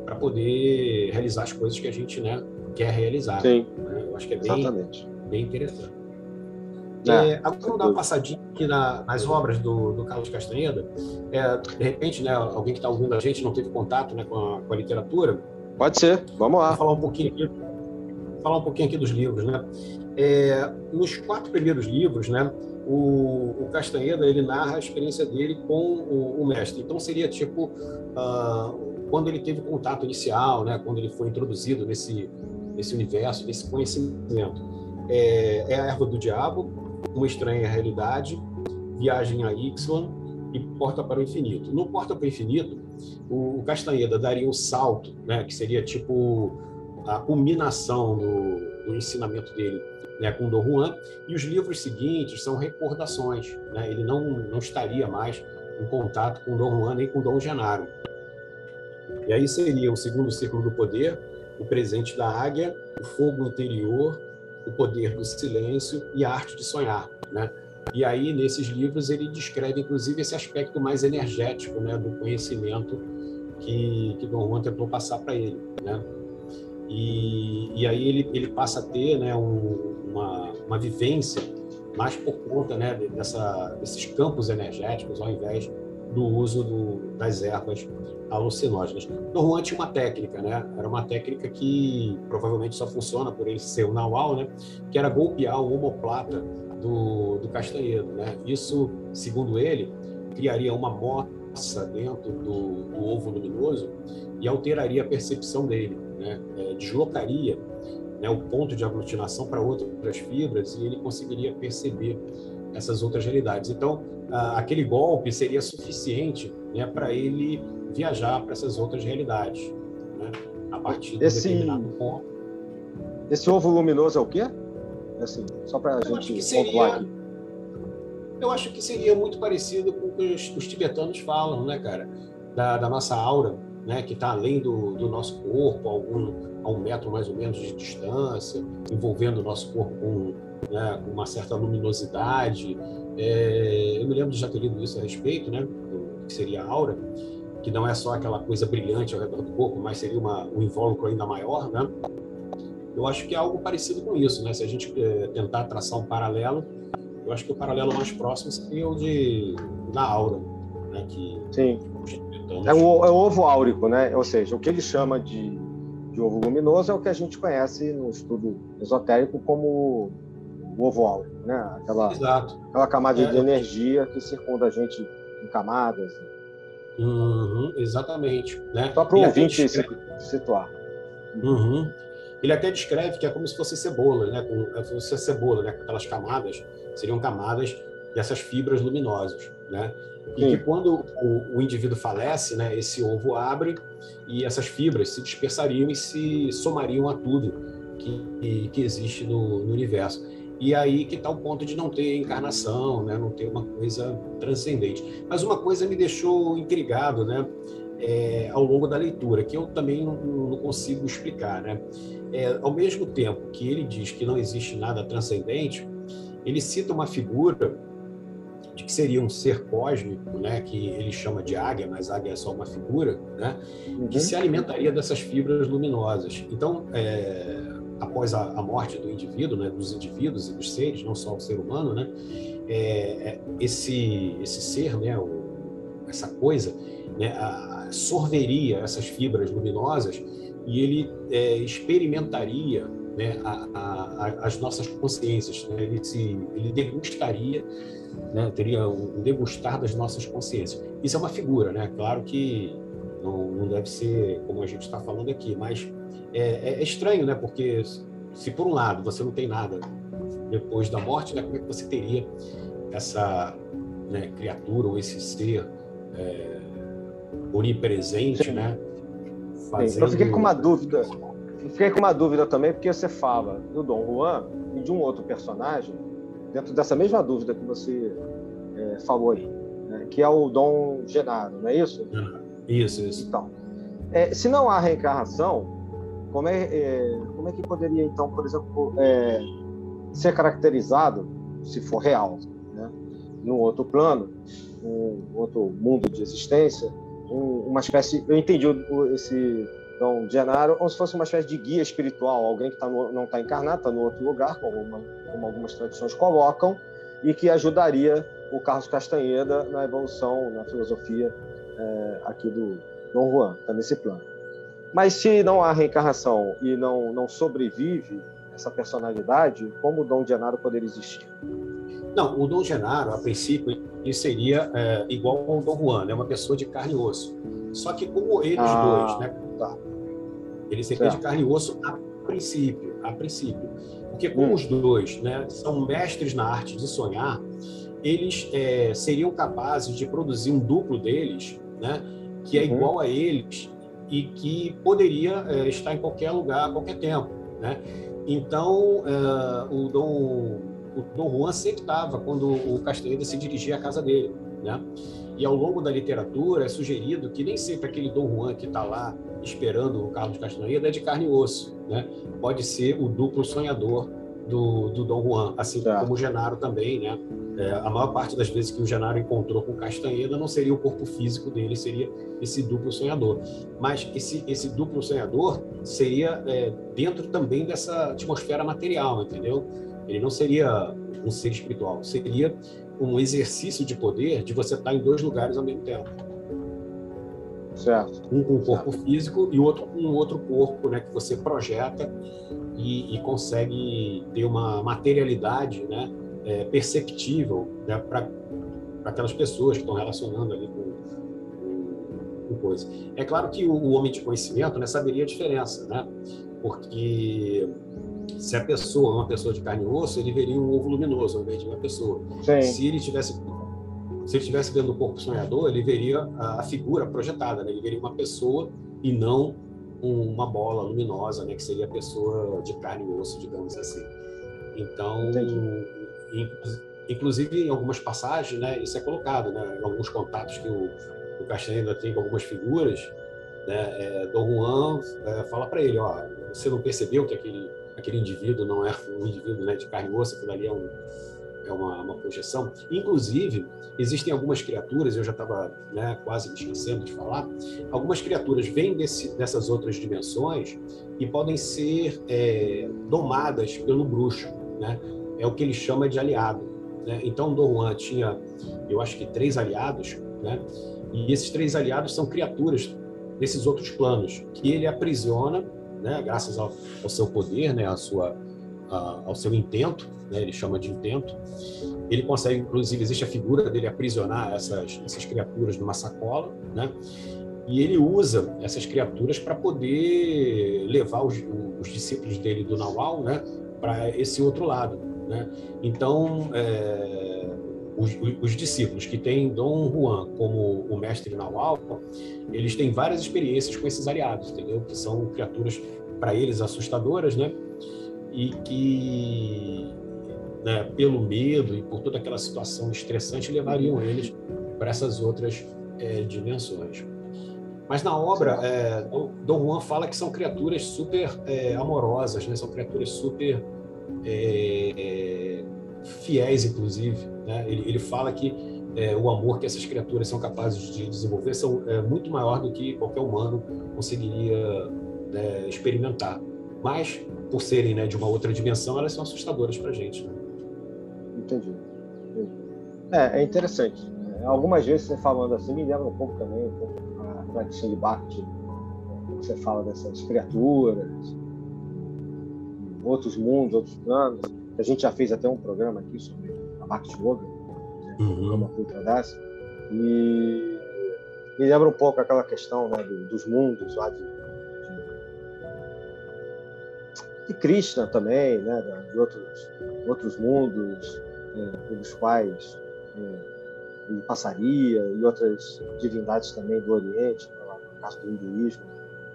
para poder realizar as coisas que a gente né, quer realizar. Sim. Né? Eu acho que é bem, Exatamente. bem interessante. É, é, agora vamos dar uma passadinha aqui na, nas obras do, do Carlos Castaneda. É, de repente, né, alguém que está ouvindo a gente não teve contato né, com, a, com a literatura. Pode ser, vamos lá. Vou falar um pouquinho aqui, falar um pouquinho aqui dos livros, né? É, nos quatro primeiros livros, né, o, o, Castaneda ele narra a experiência dele com o, o mestre. Então seria tipo uh, quando ele teve contato inicial, né, quando ele foi introduzido nesse, nesse universo, nesse conhecimento. É, é a Erva do Diabo, Uma Estranha Realidade, Viagem a Ixlan e Porta para o Infinito. No Porta para o Infinito, o, Castaneda daria um salto, né, que seria tipo a culminação do, do ensinamento dele né, com Dom Juan, e os livros seguintes são recordações. Né, ele não, não estaria mais em contato com Dom Juan nem com Dom Genaro. E aí seria o segundo círculo do poder, o presente da águia, o fogo interior, o poder do silêncio e a arte de sonhar, né? E aí nesses livros ele descreve inclusive esse aspecto mais energético, né, do conhecimento que que Dom Juan tentou passar para ele, né? E, e aí ele, ele passa a ter né, um, uma, uma vivência mais por conta né, dessa, desses campos energéticos, ao invés do uso do, das ervas alucinógenas. No Juan tinha uma técnica, né? Era uma técnica que provavelmente só funciona por ele ser o Naual, né? Que era golpear o homoplata do, do Castanhedo, né? Isso, segundo ele, criaria uma moça dentro do, do ovo luminoso e alteraria a percepção dele, né? É, deslocaria né, o ponto de aglutinação para outras fibras e ele conseguiria perceber essas outras realidades. Então, aquele golpe seria suficiente né, para ele viajar para essas outras realidades, né, a partir de esse, determinado ponto. Esse ovo luminoso é o quê? Assim, só para a gente seria, aqui. Eu acho que seria muito parecido com o que os, os tibetanos falam, né, cara? Da, da, nossa aura, né, que está além do, do, nosso corpo, algum, a um metro mais ou menos de distância, envolvendo o nosso corpo com, né, com uma certa luminosidade. É, eu me lembro de já ter lido isso a respeito, né, do que seria a aura, que não é só aquela coisa brilhante ao redor do corpo, mas seria uma, um invólucro ainda maior, né? Eu acho que é algo parecido com isso, né? Se a gente é, tentar traçar um paralelo, eu acho que o paralelo mais próximo seria o de da aura, né? Que, Sim. É o, é o ovo áurico, né? Ou seja, o que ele chama de, de ovo luminoso é o que a gente conhece no estudo esotérico como o ovo áurico, né? Aquela, Exato. aquela camada é. de energia que circunda a gente em camadas. Uhum, exatamente. Né? Só para o ouvinte se situar. Uhum. Ele até descreve que é como se fosse cebola, né? Como se fosse cebola, né? Aquelas camadas seriam camadas dessas fibras luminosas, né? E Sim. que quando o, o, indivíduo falece, né? Esse ovo abre e essas fibras se dispersariam e se somariam a tudo que, que existe no, no universo. E aí que está o ponto de não ter encarnação, né? não ter uma coisa transcendente. Mas uma coisa me deixou intrigado né? É, ao longo da leitura, que eu também não, não consigo explicar. Né? É, ao mesmo tempo que ele diz que não existe nada transcendente, ele cita uma figura de que seria um ser cósmico, né, que ele chama de águia, mas águia é só uma figura, né, uhum. que se alimentaria dessas fibras luminosas. Então, é, após a, a, morte do indivíduo, né, dos indivíduos e dos seres, não só o ser humano, né, é, é esse esse ser, né, o, essa coisa, né, a, sorveria essas fibras luminosas e ele é, experimentaria né, a, a, as nossas consciências, né, ele se ele degustaria, né, teria um degustar das nossas consciências. Isso é uma figura, né? Claro que não, não deve ser como a gente está falando aqui, mas é, é, é, estranho, né? Porque se por um lado você não tem nada depois da morte, né? Como é que você teria essa né, criatura ou esse ser é, onipresente, Sim. né? Fazendo... Eu fiquei com uma dúvida. Eu fiquei com uma dúvida também, porque você fala do Dom Juan e de um outro personagem, dentro dessa mesma dúvida que você é, falou aí, né? que é o Dom Genaro, não é isso? Isso, isso. Então, é, se não há reencarnação, como é, é, como é que poderia, então, por exemplo, é, ser caracterizado, se for real, né, num outro plano, um outro mundo de existência, um, uma espécie. Eu entendi esse Dom Genaro como se fosse uma espécie de guia espiritual, alguém que tá no, não está encarnado, está no outro lugar, como, uma, como algumas tradições colocam, e que ajudaria o Carlos Castanheda na evolução, na filosofia é, aqui do Dom Juan, está nesse plano. Mas se não há reencarnação e não, não sobrevive essa personalidade, como o Dom Genaro poderia existir? Não, o Dom Genaro, a princípio, ele seria é, igual ao Dom Juan, né? uma pessoa de carne e osso. Só que como eles ah, dois, né? Tá. Ele seria certo. de carne e osso a princípio, a princípio. Porque como hum. os dois né, são mestres na arte de sonhar, eles é, seriam capazes de produzir um duplo deles, né? Que é uhum. igual a eles e que poderia é, estar em qualquer lugar, a qualquer tempo, né? Então, é, o Dom o Dom Juan sempre estava quando o Castaneda se dirigia à casa dele, né? E ao longo da literatura é sugerido que nem sempre aquele Dom Juan que está lá esperando o Carlos Castaneda é de carne e osso, né? Pode ser o duplo sonhador do, do Dom Juan, assim tá. como o Genaro também, né? É, a maior parte das vezes que o Genaro encontrou com Castaneda não seria o corpo físico dele, seria esse duplo sonhador. Mas esse, esse duplo sonhador seria é, dentro também dessa atmosfera material, entendeu? Ele não seria um ser espiritual, seria um exercício de poder de você estar em dois lugares ao mesmo tempo. Certo. Um com um corpo certo. físico e outro com um outro corpo, né, que você projeta e, e consegue ter uma materialidade, né, é, perceptível né, para aquelas pessoas que estão relacionando ali com, com, coisa. É claro que o, o, homem de conhecimento né, saberia a diferença, né? Porque se a pessoa é uma pessoa de carne e osso, ele veria um ovo luminoso ao invés de uma pessoa. Sim. Se ele tivesse se ele estivesse dentro do corpo sonhador, ele veria a, a figura projetada, né? ele veria uma pessoa e não uma bola luminosa, né? que seria a pessoa de carne e osso, digamos assim. Então, inclusive em algumas passagens, né, isso é colocado, né, em alguns contatos que o, o Castaneda tem com algumas figuras, né, é, Dom Juan é, fala para ele, ó, você não percebeu que aquele, aquele indivíduo não é um indivíduo né, de carne e osso, aquilo ali é, um, é uma, uma, projeção. Inclusive, existem algumas criaturas, eu já estava né, quase me esquecendo de falar, algumas criaturas vêm desse, dessas outras dimensões e podem ser é, domadas pelo bruxo, né? É o que ele chama de aliado. Né? Então, Dom Juan tinha, eu acho que três aliados, né? E esses três aliados são criaturas desses outros planos que ele aprisiona, né? Graças ao, ao seu poder, né? A sua, a, ao seu intento, né? Ele chama de intento. Ele consegue, inclusive, existe a figura dele aprisionar essas, essas criaturas numa sacola, né? E ele usa essas criaturas para poder levar os, os, discípulos dele do Nawal, né? Para esse outro lado, né? Então, é, os, os, discípulos que têm Dom Juan como o mestre Nawal, eles têm várias experiências com esses aliados, entendeu? Que são criaturas para eles assustadoras, né? E que, né, pelo medo e por toda aquela situação estressante, levariam eles para essas outras é, dimensões. Mas na obra, é, Juan fala que são criaturas super é, amorosas, né? São criaturas super é, é, fiéis, inclusive. Né? Ele, ele fala que é, o amor que essas criaturas são capazes de desenvolver são, é muito maior do que qualquer humano conseguiria né, experimentar. Mas, por serem né, de uma outra dimensão, elas são assustadoras para a gente. Né? Entendi. Entendi. É, é interessante. Algumas vezes você falando assim me lembra um pouco também um pouco a tradição de Bhakti. Você fala dessas criaturas, outros mundos, outros planos. A gente já fez até um programa aqui sobre a Bhakti Yoga, né? uhum. programa Cultura Das, e me lembra um pouco aquela questão né, do, dos mundos lá de, de, de Krishna também, né, de outros, outros mundos é, pelos quais é, ele passaria, e outras divindades também do Oriente, né, no caso do hinduísmo,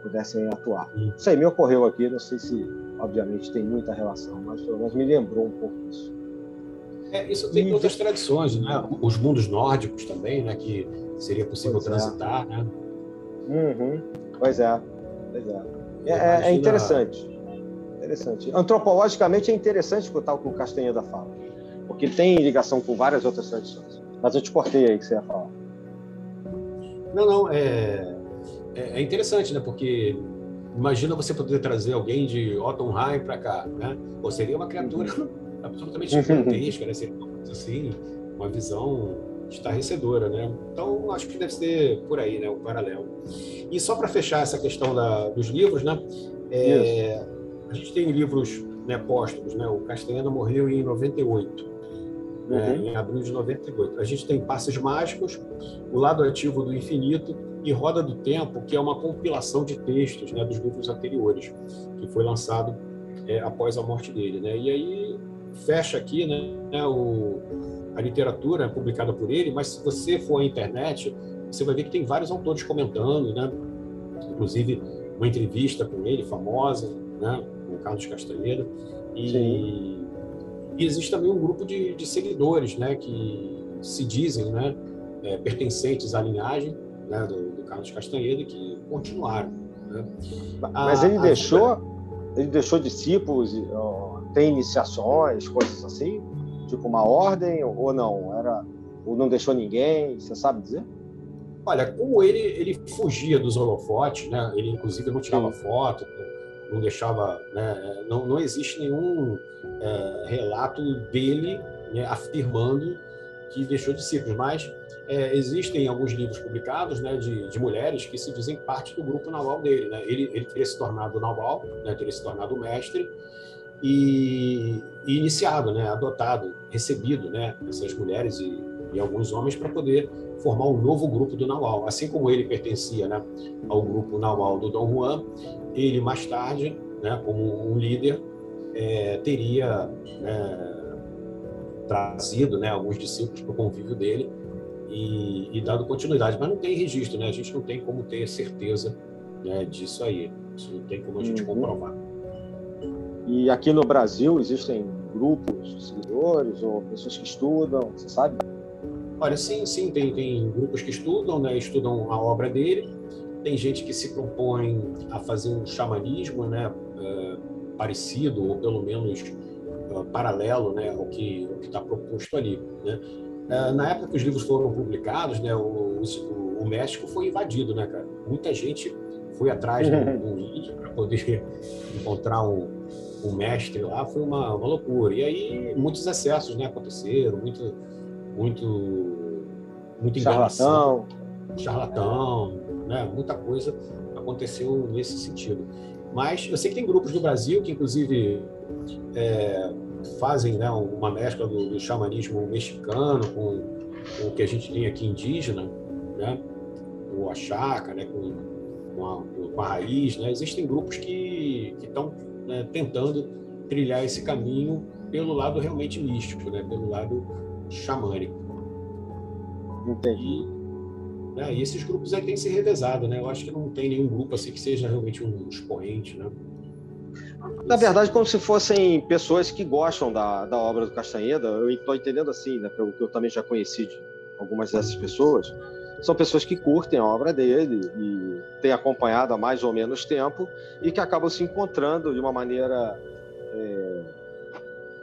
pudessem atuar. Isso aí me ocorreu aqui, não sei se obviamente tem muita relação, mas pelo menos me lembrou um pouco disso. É, isso tem e... outras tradições, né? Os mundos nórdicos também, né? Que seria possível pois é. transitar, é. né? Uhum. Pois é, pois é. É, é, é interessante. Interessante. Antropologicamente é interessante escutar o que o Castanheda fala, porque tem ligação com várias outras tradições. Mas eu te cortei aí que você ia falar. Não, não, é, é, é interessante, né? Porque imagina você poder trazer alguém de Ottenheim para cá, né? Ou seria uma criatura absolutamente gigantesca, né? Seria uma coisa assim, uma visão estarrecedora, né? Então, acho que deve ser por aí, né? O paralelo. E só para fechar essa questão da, dos livros, né? É, a gente tem livros né, póstumos, né? O Castanheda morreu em 98 né, uhum. em abril de 98. A gente tem Passes Mágicos, O Lado Ativo do Infinito e Roda do Tempo, que é uma compilação de textos né, dos livros anteriores, que foi lançado é, após a morte dele. Né? E aí fecha aqui né, né o, a literatura publicada por ele, mas se você for à internet, você vai ver que tem vários autores comentando, né? inclusive uma entrevista com ele, famosa, né? com o Carlos Castanheira. E, Sim e existe também um grupo de, de seguidores, né, que se dizem, né, é, pertencentes à linhagem né, do, do, Carlos Castanheira que continuaram. Né? Mas a, ele deixou, a... ele deixou discípulos, tem iniciações, coisas assim, tipo uma ordem ou não? Era ou não deixou ninguém? Você sabe dizer? Olha, como ele ele fugia dos holofotes, né? Ele inclusive não tirava Sim. foto, não deixava, né, não, não existe nenhum é, relato dele né, afirmando que deixou discípulos, mas é, existem alguns livros publicados né, de, de, mulheres que se dizem parte do grupo naval dele. Né? Ele, ele teria se tornado naval, né, teria se tornado mestre e, e iniciado, né, adotado, recebido né, essas mulheres e, e alguns homens para poder formar um novo grupo do Nawal. Assim como ele pertencia né, ao grupo Nawal do Dom Juan, ele mais tarde, né, como um líder, é, teria né, trazido né, alguns discípulos para o convívio dele e, e, dado continuidade. Mas não tem registro, né? a gente não tem como ter certeza né, disso aí. Isso não tem como a gente uhum. comprovar. E aqui no Brasil existem grupos de seguidores ou pessoas que estudam, você sabe? Olha, sim, sim, tem, tem grupos que estudam, né, estudam a obra dele, tem gente que se propõe a fazer um xamanismo, né, é, parecido ou pelo menos é, paralelo, né, ao que está proposto ali, né. É, na época que os livros foram publicados, né, o, o, o México foi invadido, né, cara? Muita gente foi atrás de um vídeo para poder encontrar um, um, mestre lá, foi uma, uma loucura. E aí muitos excessos, né, aconteceram, muito, muito, muito charlatão, charlatão, né, muita coisa aconteceu nesse sentido. Mas eu sei que tem grupos no Brasil que, inclusive, é, fazem né, uma mescla do, do xamanismo mexicano com, com, o que a gente tem aqui indígena, né, o Oaxaca, né, com, com, a, com a raiz. Né, existem grupos que estão né, tentando trilhar esse caminho pelo lado realmente místico, né, pelo lado xamânico. Entendi. E, né, e esses grupos aí têm se revezado, né? Eu acho que não tem nenhum grupo assim que seja realmente um expoente, né? Na verdade, como se fossem pessoas que gostam da, da obra do Castanheda, eu estou entendendo assim, né, pelo que eu também já conheci de algumas dessas pessoas, são pessoas que curtem a obra dele e têm acompanhado há mais ou menos tempo e que acabam se encontrando de uma maneira é,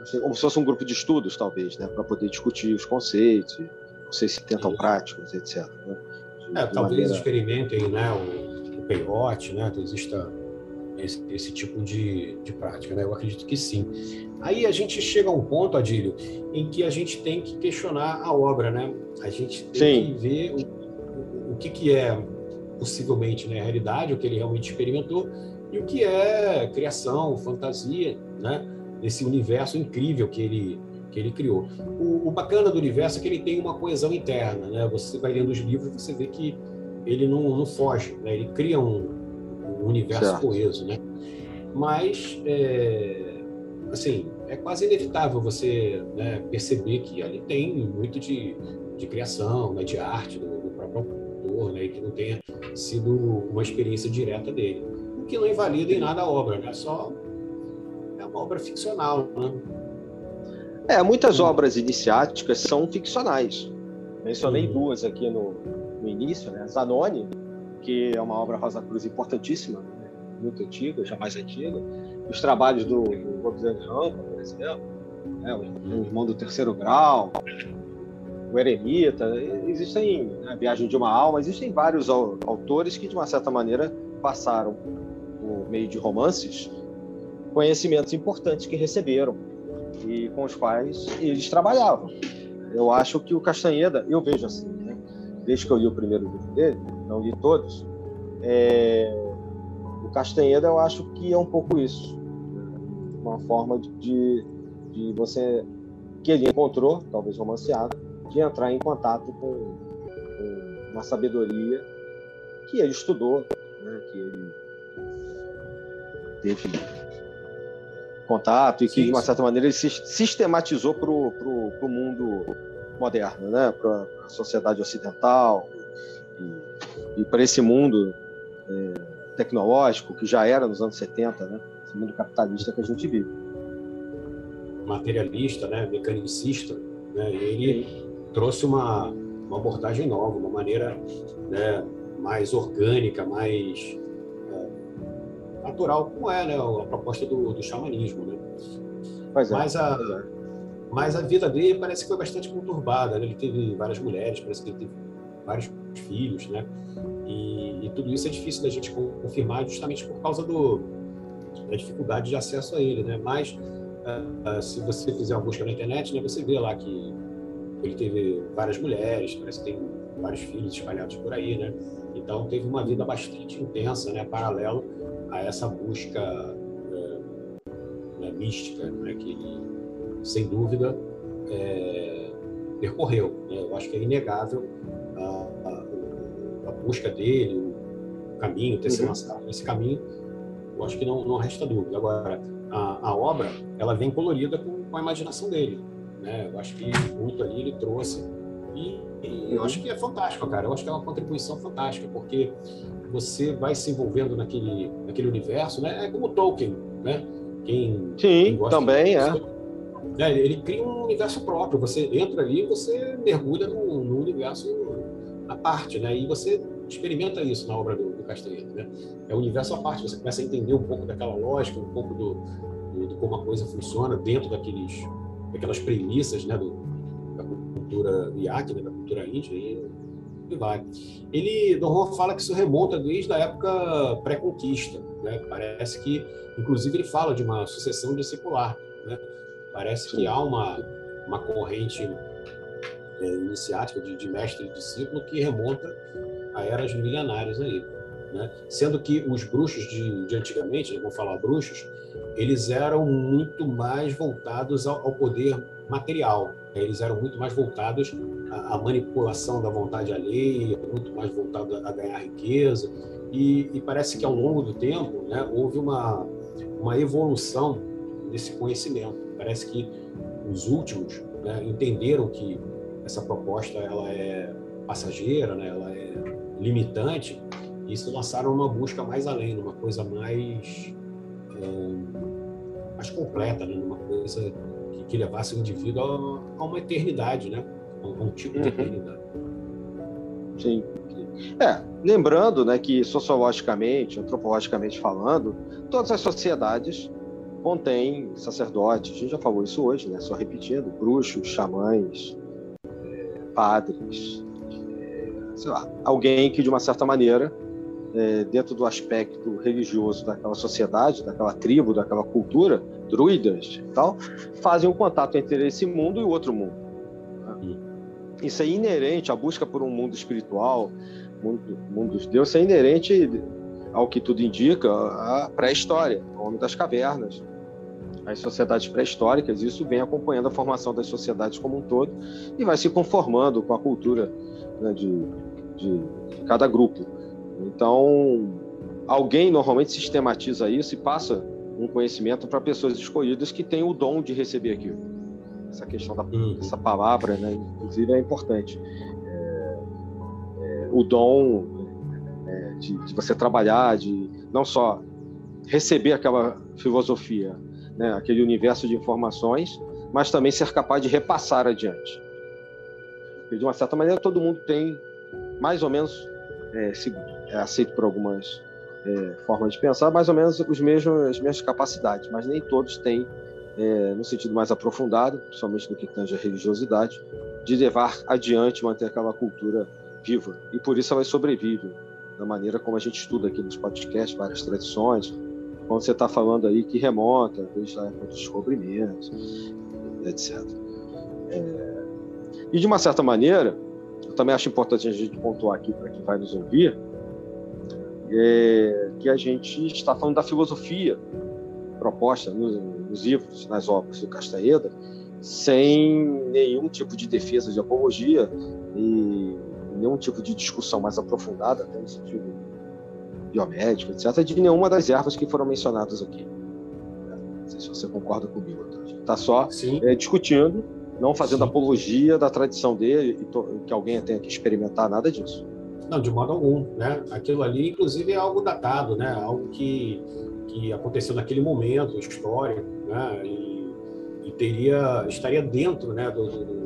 assim, como se fosse um grupo de estudos, talvez, né, para poder discutir os conceitos, não sei se tentam Sim. práticos, etc. Né, de, é, de talvez maneira... experimentem né, o, o peiote, né, exista esse, esse tipo de, de prática, né? Eu acredito que sim. Aí a gente chega a um ponto, Adílio, em que a gente tem que questionar a obra, né? A gente tem sim. que ver o, o, que, que é possivelmente né, realidade, o que ele realmente experimentou, e o que é criação, fantasia, né? Esse universo incrível que ele, que ele criou. O, o, bacana do universo é que ele tem uma coesão interna, né? Você vai lendo os livros e você vê que ele não, não foge, né? Ele cria um, um universo certo. coeso, né? Mas, é, assim, é quase inevitável você né, perceber que ali tem muito de, de criação, né, de arte do, do próprio autor, né, e que não tenha sido uma experiência direta dele. O que não invalida em nada a obra, né? Só uma obra ficcional, né? É, muitas obras iniciáticas são ficcionais. Mencionei duas aqui no, no início, né? Zanoni, que é uma obra Rosa Cruz importantíssima, né? muito antiga, já mais antiga. Os trabalhos do, do Rampa, por exemplo, né? o Irmão do Terceiro Grau, o Eremita, existem, né? a Viagem de uma Alma, existem vários autores que, de uma certa maneira, passaram, por meio de romances, conhecimentos importantes que receberam e com os quais eles trabalhavam. Eu acho que o Castanheda, eu vejo assim, né? desde que eu li o primeiro livro dele, não li todos. É, o Castanheda, eu acho que é um pouco isso. Uma forma de, de você, que ele encontrou, talvez romanceado, de entrar em contato com, com uma sabedoria que ele estudou, né, que ele teve contato e que, sim, de uma certa maneira, ele sistematizou para o mundo moderno, né? para a sociedade ocidental, e, e para esse mundo é, tecnológico que já era nos anos 70, né? Esse mundo capitalista que a gente vive. Materialista, né? Mecanicista, né? Ele trouxe uma, uma abordagem nova, uma maneira né, mais orgânica, mais natural, como é né, a proposta do, do xamanismo. Né? Pois é. Mas, a, mas a vida dele parece que foi bastante conturbada. Né? Ele teve várias mulheres, parece que ele teve vários filhos, né? E, e, tudo isso é difícil da gente confirmar justamente por causa do, da dificuldade de acesso a ele, né? Mas uh, se você fizer uma busca na internet, né, você vê lá que ele teve várias mulheres, parece que tem vários filhos espalhados por aí, né? Então teve uma vida bastante intensa, né? Paralelo a essa busca uh, né, mística, né? Que ele, sem dúvida, é, percorreu. Né? Eu acho que é inegável a, a, a busca dele, o caminho, ter uhum. se lançado nesse caminho, eu acho que não, não resta dúvida. Agora, a, a obra, ela vem colorida com, com, a imaginação dele. Né? Eu acho que muito ali ele trouxe. E, e eu uhum. acho que é fantástico, cara. Eu acho que é uma contribuição fantástica, porque você vai se envolvendo naquele, naquele universo, né? É como Tolkien, né? Quem, Sim, quem também é. Né? Ele cria um universo próprio. Você entra ali e você mergulha no, no universo à parte, né? E você experimenta isso na obra do, do Castanheira. Né? É um universo à parte, você começa a entender um pouco daquela lógica, um pouco do, do, do como a coisa funciona dentro daqueles, daquelas premissas né, do, da cultura iaque, né, da cultura índia, e, e vai. Ele, Don Juan fala que isso remonta desde a época pré-conquista. Né? Parece que, inclusive, ele fala de uma sucessão discipular. Né? Parece que há uma, uma corrente é, iniciática de, de mestre e discípulo que remonta a eras milenares aí. Né? Sendo que os bruxos de, de antigamente, vamos falar bruxos, eles eram muito mais voltados ao, ao poder material. Né? Eles eram muito mais voltados à, à, manipulação da vontade alheia, muito mais voltados a, a ganhar riqueza. E, e, parece que ao longo do tempo né, houve uma, uma evolução desse conhecimento. Parece que os últimos né, entenderam que essa proposta ela é passageira, né, ela é limitante, e se lançaram uma busca mais além, numa coisa mais mais completa, né, numa coisa que, que levasse o indivíduo a, a, uma eternidade, né, a um tipo de uhum. eternidade. Sim. É, lembrando, né, que sociologicamente, antropologicamente falando, todas as sociedades contêm sacerdotes. A gente já falou isso hoje, né? Só repetindo, bruxos, xamãs, padres, sei lá, alguém que de uma certa maneira, é, dentro do aspecto religioso daquela sociedade, daquela tribo, daquela cultura, druidas e tal, fazem um contato entre esse mundo e o outro mundo. Né? Isso é inerente à busca por um mundo espiritual, mundo, mundo de Deus, isso é inerente ao que tudo indica, à pré-história, ao homem das cavernas, as sociedades pré-históricas, isso vem acompanhando a formação das sociedades como um todo e vai se conformando com a cultura né, de, de cada grupo. Então, alguém normalmente sistematiza isso e passa um conhecimento para pessoas escolhidas que têm o dom de receber aquilo. Essa questão da, uhum. dessa palavra, né, inclusive, é importante. É, é, o dom é, de, de você trabalhar, de não só receber aquela filosofia, né, aquele universo de informações, mas também ser capaz de repassar adiante. Porque, de uma certa maneira, todo mundo tem, mais ou menos, é, se, é aceito por algumas é, formas de pensar, mais ou menos os mesmos, as mesmas capacidades, mas nem todos têm, é, no sentido mais aprofundado, principalmente no que tange a religiosidade, de levar adiante, manter aquela cultura viva. E por isso ela sobrevive, da maneira como a gente estuda aqui nos podcasts, várias tradições, quando você está falando aí que remonta desde a época dos descobrimentos, etc. É... E de uma certa maneira, eu também acho importante a gente pontuar aqui para quem vai nos ouvir, é que a gente está falando da filosofia proposta nos, nos livros, nas obras do Castaneda, sem nenhum tipo de defesa de apologia e nenhum tipo de discussão mais aprofundada, até no sentido biomédico, etc., de nenhuma das ervas que foram mencionadas aqui. Não sei se você concorda comigo. A gente está só é, discutindo, não fazendo Sim. apologia da tradição dele e que alguém tenha que experimentar nada disso. Não, de modo algum. Né? Aquilo ali, inclusive, é algo datado, né? algo que, que aconteceu naquele momento histórico né? e, e teria, estaria dentro né? do, do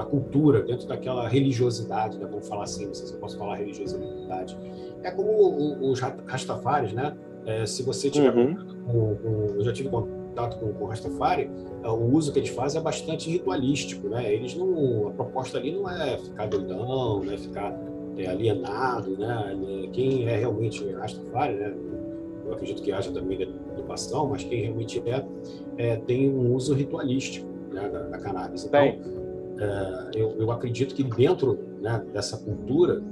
da cultura, dentro daquela religiosidade, né? vamos falar assim, não sei se eu posso falar religiosidade. É como os Rastafaris, né? É, se você tiver uhum. com, com, eu já tive contato com, com o Rastafari, é, o uso que eles fazem é bastante ritualístico, né? Eles não, a proposta ali não é ficar doidão, né? Ficar é, alienado, né? Quem é realmente Rastafari, né? Eu acredito que haja também educação, mas quem realmente é, é tem um uso ritualístico né? da, da cannabis. Então, é, eu, eu, acredito que dentro né, dessa cultura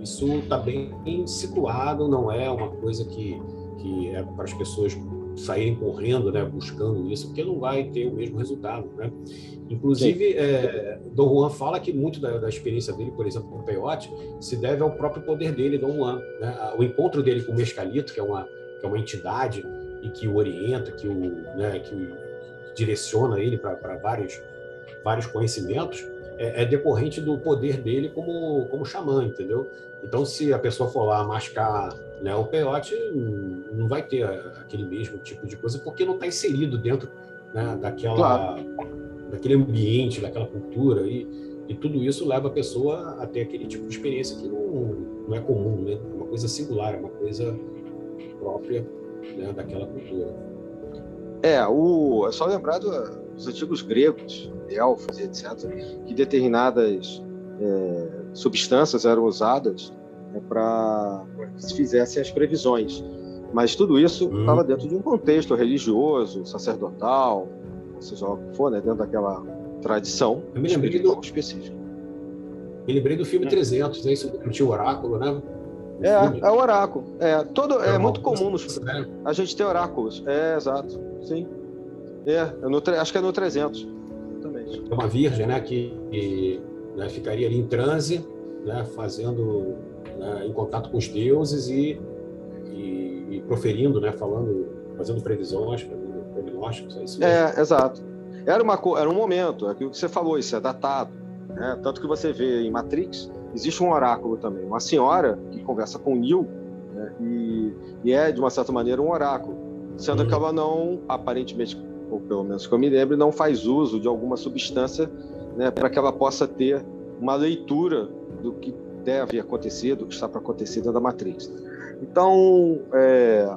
isso está bem situado, não é uma coisa que, que é para as pessoas saírem correndo, né, buscando isso, porque não vai ter o mesmo resultado, né? Inclusive, é, Dom Juan fala que muito da, da, experiência dele, por exemplo, com o peiote, se deve ao próprio poder dele, Dom Juan. Né? O encontro dele com o Mescalito, que é uma, que é uma entidade e que o orienta, que o, né, que o direciona ele para vários vários conhecimentos, é, é, decorrente do poder dele como, como xamã, entendeu? Então, se a pessoa for lá mascar né, o peiote, não vai ter aquele mesmo tipo de coisa, porque não está inserido dentro né, daquela, claro. daquele ambiente, daquela cultura, e, e tudo isso leva a pessoa a ter aquele tipo de experiência que não, não é comum, né? Uma uma coisa singular, é uma coisa própria né, daquela cultura. É, o, é só lembrar dos antigos gregos, elfos, etc., que determinadas é, substâncias eram usadas né, para que se fizessem as previsões. Mas tudo isso estava hum. dentro de um contexto religioso, sacerdotal, seja o que for, né, dentro daquela tradição Eu me lembrei do... específica. Me lembrei do filme 300, né? Isso tinha o oráculo, né? É, é o oráculo. É, todo, é, é muito comum nos, né? a gente ter oráculos. É, exato. Sim. É, é no, acho que é no 300. Exatamente. É uma virgem, né, que, que né, ficaria ali em transe, né, fazendo, né, em contato com os deuses e, e, e, proferindo, né, falando, fazendo previsões, fazendo prognósticos. É, isso é exato. Era, uma, era um momento, é aquilo que você falou, isso é datado. Né? Tanto que você vê em Matrix, existe um oráculo também. Uma senhora que conversa com Neo né? e, e, é, de uma certa maneira, um oráculo. Sendo uhum. que ela não, aparentemente, ou pelo menos que eu me lembre, não faz uso de alguma substância né, para que ela possa ter uma leitura do que deve acontecer, do que está para acontecer dentro da Matrix. Então, é,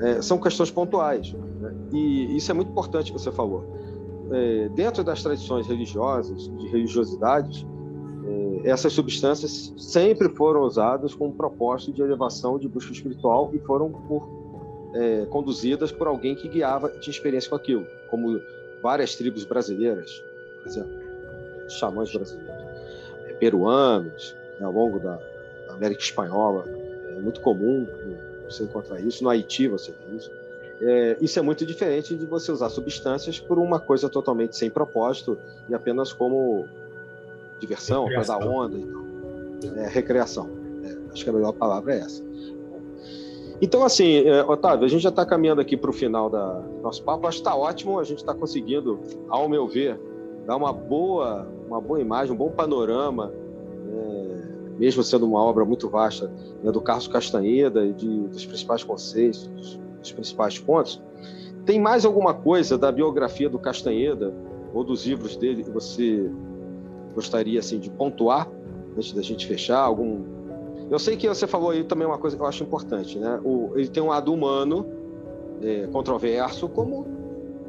é, são questões pontuais. Né? E isso é muito importante que você falou. É, dentro das tradições religiosas, de religiosidades, é, essas substâncias sempre foram usadas com um propósito de elevação, de busca espiritual e foram por, é, conduzidas por alguém que guiava, tinha experiência com aquilo, como várias tribos brasileiras, por exemplo, xamãs brasileiros, peruanos, né, ao longo da, da América Espanhola, é muito comum você encontrar isso, no Haiti você vê isso. É, isso é muito diferente de você usar substâncias por uma coisa totalmente sem propósito e apenas como diversão, para dar onda e tal. É, recreação. É, acho que a melhor palavra é essa. Então, assim, é, Otávio, a gente já está caminhando aqui para o final da nosso papo. Acho que está ótimo, a gente está conseguindo, ao meu ver, dar uma boa, uma boa imagem, um bom panorama, mesmo sendo uma obra muito vasta, né, do Carlos Castanheda e de, dos principais conceitos, os principais pontos. Tem mais alguma coisa da biografia do Castanheda ou dos livros dele que você gostaria assim de pontuar antes da gente fechar? Algum? Eu sei que você falou aí também uma coisa que eu acho importante, né? O, ele tem um lado humano é, controverso, como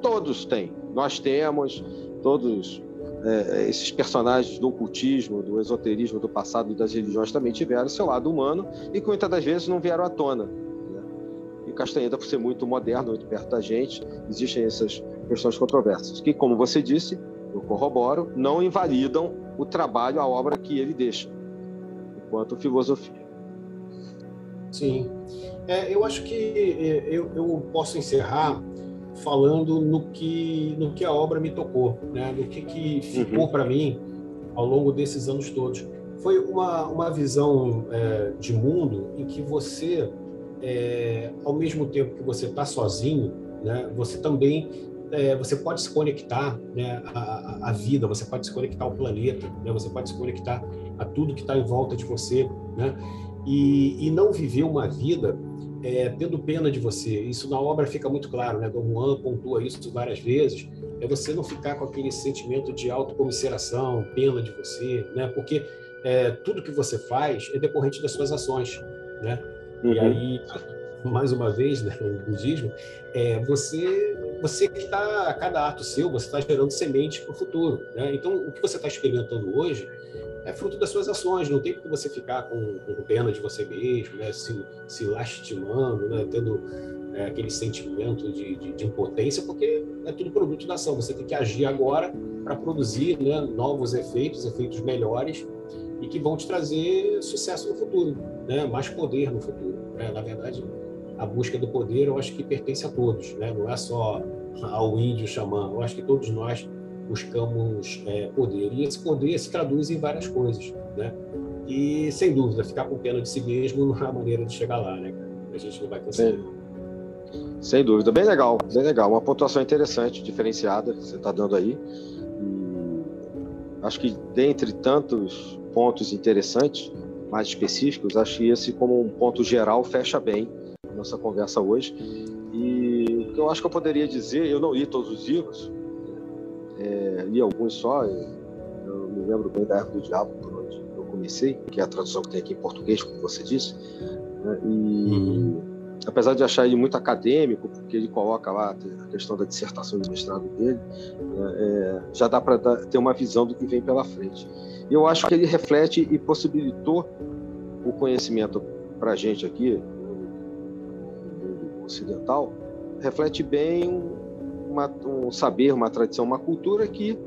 todos têm. Nós temos todos é, esses personagens do ocultismo, do esoterismo do passado das religiões também tiveram seu lado humano e que muitas das vezes não vieram à tona. E Castanheda, por ser muito moderno, muito perto da gente, existem essas questões controversas, que, como você disse, eu corroboro, não invalidam o trabalho, a obra que ele deixa, enquanto filosofia. Sim. É, eu acho que é, eu, eu, posso encerrar falando no que, no que a obra me tocou, né? no que, que ficou uhum. para mim ao longo desses anos todos. Foi uma, uma visão é, de mundo em que você é, ao mesmo tempo que você está sozinho, né, você também é, você pode se conectar né, à, à, vida, você pode se conectar ao planeta, né, você pode se conectar a tudo que está em volta de você, né, e, e não viver uma vida é, tendo pena de você. Isso na obra fica muito claro, né? Dom Juan pontua isso várias vezes. É você não ficar com aquele sentimento de autocomisseração, pena de você, né? Porque é, tudo que você faz é decorrente das suas ações, né? Uhum. E aí, mais uma vez, né, no budismo, é, você você que está, a cada ato seu, você está gerando sementes para o futuro. Né? Então, o que você está experimentando hoje é fruto das suas ações, não tem que você ficar com, com pena de você mesmo, né? se, se lastimando, né? tendo é, aquele sentimento de, de, de, impotência, porque é tudo produto da ação. Você tem que agir agora para produzir né, novos efeitos, efeitos melhores, e que vão te trazer sucesso no futuro, né? mais poder no futuro. Né? Na verdade, a busca do poder eu acho que pertence a todos, né? não é só ao índio xamã, eu acho que todos nós buscamos é, poder. E esse poder se traduz em várias coisas. Né? E, sem dúvida, ficar com pena de si mesmo não é a maneira de chegar lá. Né? A gente não vai conseguir. Sem, sem dúvida. Bem legal, bem legal. Uma pontuação interessante, diferenciada, que você está dando aí. E acho que, dentre tantos pontos interessantes, mais específicos, acho que esse, como um ponto geral, fecha bem a nossa conversa hoje. E eu acho que eu poderia dizer, eu não li todos os livros, é, li alguns só, eu, me lembro bem da Árvore do Diabo, por onde eu comecei, que é a tradução que tem aqui em português, como você disse, Né? E uhum. apesar de achar ele muito acadêmico, porque ele coloca lá a questão da dissertação de mestrado dele, né? é, já dá para ter uma visão do que vem pela frente. E eu acho que ele reflete e possibilitou o conhecimento para a gente aqui, no mundo ocidental, reflete bem uma, um saber, uma tradição, uma cultura que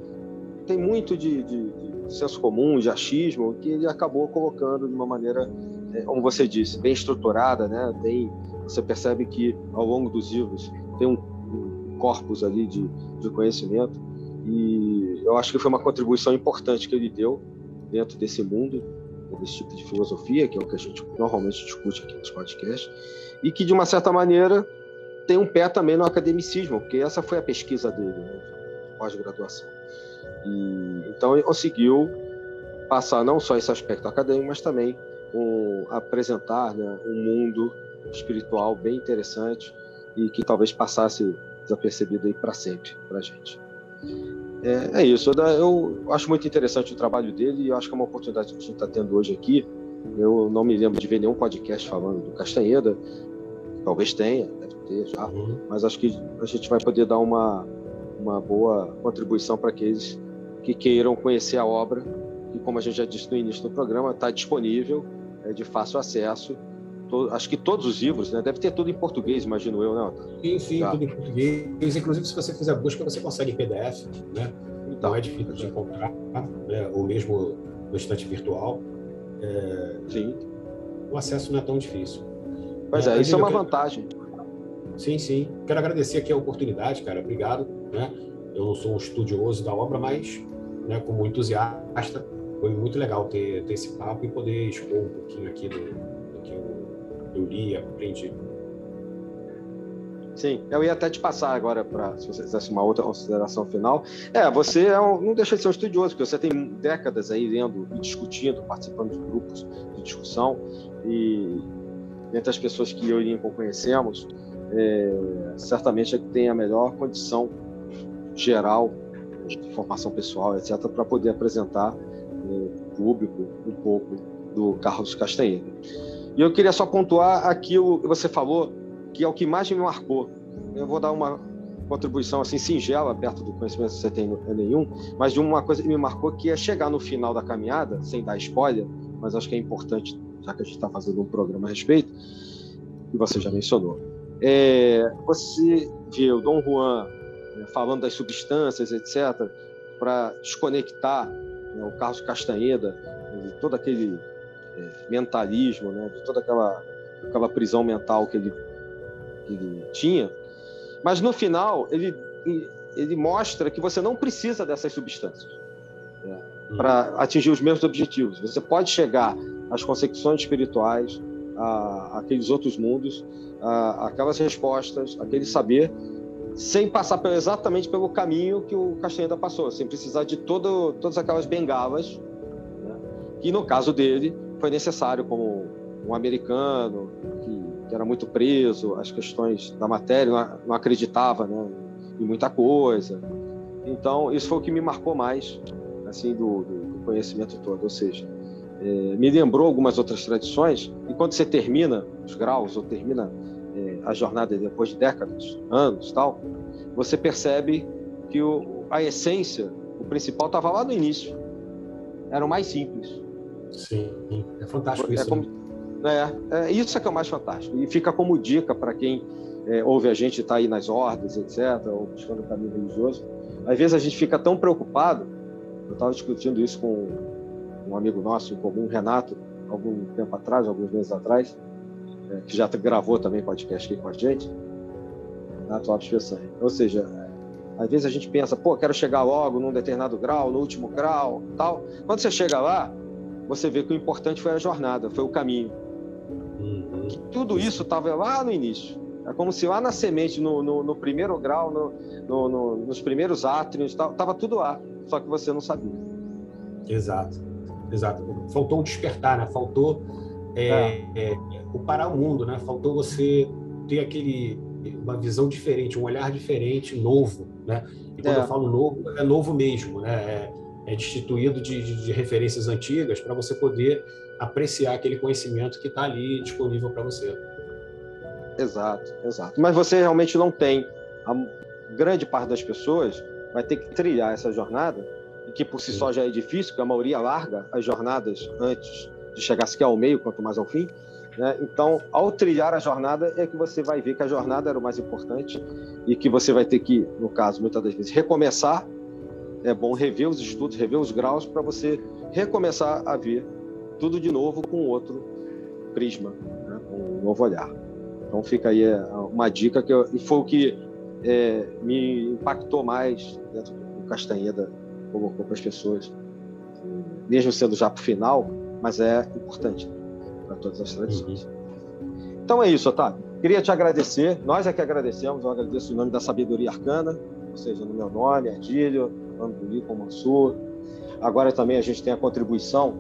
tem muito de, de, de, senso comum, de achismo, que ele acabou colocando de uma maneira, é, como você disse, bem estruturada, né? Bem, você percebe que ao longo dos livros tem um, um corpus ali de, de conhecimento e eu acho que foi uma contribuição importante que ele deu dentro desse mundo, desse tipo de filosofia, que é o que a gente normalmente discute aqui nos podcasts, e que de uma certa maneira tem um pé também no academicismo, porque essa foi a pesquisa dele, né, pós-graduação. E, então ele conseguiu passar não só esse aspecto acadêmico, mas também um, apresentar né, um mundo espiritual bem interessante e que talvez passasse desapercebido aí para sempre para gente. É, é isso. Eu, eu, acho muito interessante o trabalho dele e acho que é uma oportunidade que a gente está tendo hoje aqui. Eu não me lembro de ver nenhum podcast falando do Castanheda. Talvez tenha, deve ter já, uhum. mas acho que a gente vai poder dar uma, uma boa contribuição para aqueles que queiram conhecer a obra, que, como a gente já disse no início do programa, está disponível, é de fácil acesso. Todo, acho que todos os livros, né? Deve ter tudo em português, imagino eu, né? Sim, sim, tudo em português. Inclusive, se você fizer busca, você consegue em PDF, né? Então, não é difícil de encontrar, né? ou mesmo no estante virtual. É... Sim. O acesso não é tão difícil. Pois é, é isso é uma quero... vantagem. Sim, sim. Quero agradecer aqui a oportunidade, cara. Obrigado. Né? Eu não sou um estudioso da obra, mas né, como entusiasta, foi muito legal ter, ter esse papo e poder expor um pouquinho aqui do, do que eu, eu li, aprendi. Sim, eu ia até te passar agora para, se você fizesse uma outra consideração final. É, você é um, não deixa de ser um estudioso, porque você tem décadas aí lendo e discutindo, participando de grupos de discussão, e entre as pessoas que eu e Lincoln conhecemos, é, certamente é que tem a melhor condição geral de formação pessoal, etc., para poder apresentar no público um pouco do Carlos Castanheira. E eu queria só pontuar aquilo que você falou, que é o que mais me marcou. Eu vou dar uma contribuição assim singela, perto do conhecimento que você tem nenhum, mas de uma coisa que me marcou que é chegar no final da caminhada, sem dar spoiler, mas acho que é importante, já que a gente está fazendo um programa a respeito, e você já mencionou. É, você vê o Dom Juan né, falando das substâncias, etc., para desconectar né, o Carlos Castanheda de todo aquele é, mentalismo, né, de toda aquela, aquela prisão mental que ele, que ele tinha. Mas no final, ele, ele mostra que você não precisa dessas substâncias né, para atingir os mesmos objetivos. Você pode chegar às concepções espirituais, a, aqueles outros mundos, a, aquelas respostas, aquele saber sem passar pelo, exatamente pelo caminho que o Castaneda passou, sem precisar de todo, todas aquelas bengalas, né? que no caso dele foi necessário, como um americano que, que era muito preso às questões da matéria, não, não acreditava né, em muita coisa. Então, isso foi o que me marcou mais assim do, do conhecimento todo, ou seja, é, me lembrou algumas outras tradições, e quando você termina os graus, ou termina a jornada depois de décadas, anos tal, você percebe que o, a essência, o principal, estava lá no início. Era o mais simples. Sim, é fantástico é isso. Como, né? é, é, isso é que é o mais fantástico. E fica como dica para quem é, ouve a gente está aí nas ordens, etc., ou buscando o caminho religioso. Às vezes a gente fica tão preocupado. Eu estava discutindo isso com um amigo nosso em comum, Renato, algum tempo atrás, alguns meses atrás é, que já gravou também podcast aqui com a gente, Renato Alves Peçanha. Ou seja, às vezes a gente pensa, pô, quero chegar logo num determinado grau, no último grau, tal. Quando você chega lá, você vê que o importante foi a jornada, foi o caminho. Uhum. Que tudo isso estava lá no início. É como se lá na semente, no, no, no primeiro grau, no, nos primeiros átrios, estava tudo lá, só que você não sabia. Exato, exato. Faltou um despertar, né? Faltou é, é. É, o parar o mundo, né? Faltou você ter aquele uma visão diferente, um olhar diferente, novo, né? E quando eu é. falo novo, é novo mesmo, né? É, é, destituído de, de, de referências antigas para você poder apreciar aquele conhecimento que está ali disponível para você. Exato, exato. Mas você realmente não tem. A grande parte das pessoas vai ter que trilhar essa jornada, que por si só já é difícil, porque a maioria larga as jornadas antes de chegar sequer ao meio, quanto mais ao fim. Né? Então, ao trilhar a jornada, é que você vai ver que a jornada era o mais importante e que você vai ter que, no caso, muitas das vezes, recomeçar. É bom rever os estudos, rever os graus, para você recomeçar a ver tudo de novo com outro prisma, né? com um novo olhar. Então, fica aí é, uma dica que eu, e foi o que é, me impactou mais dentro do Castanheda colocou para as pessoas, mesmo sendo já para o final, mas é importante para todas as tradições. Uhum. Então é isso, Otávio. Queria te agradecer, nós é que agradecemos, eu agradeço em nome da Sabedoria Arcana, ou seja, no meu nome, Adílio, no nome do Lico Mansur. Agora também a gente tem a contribuição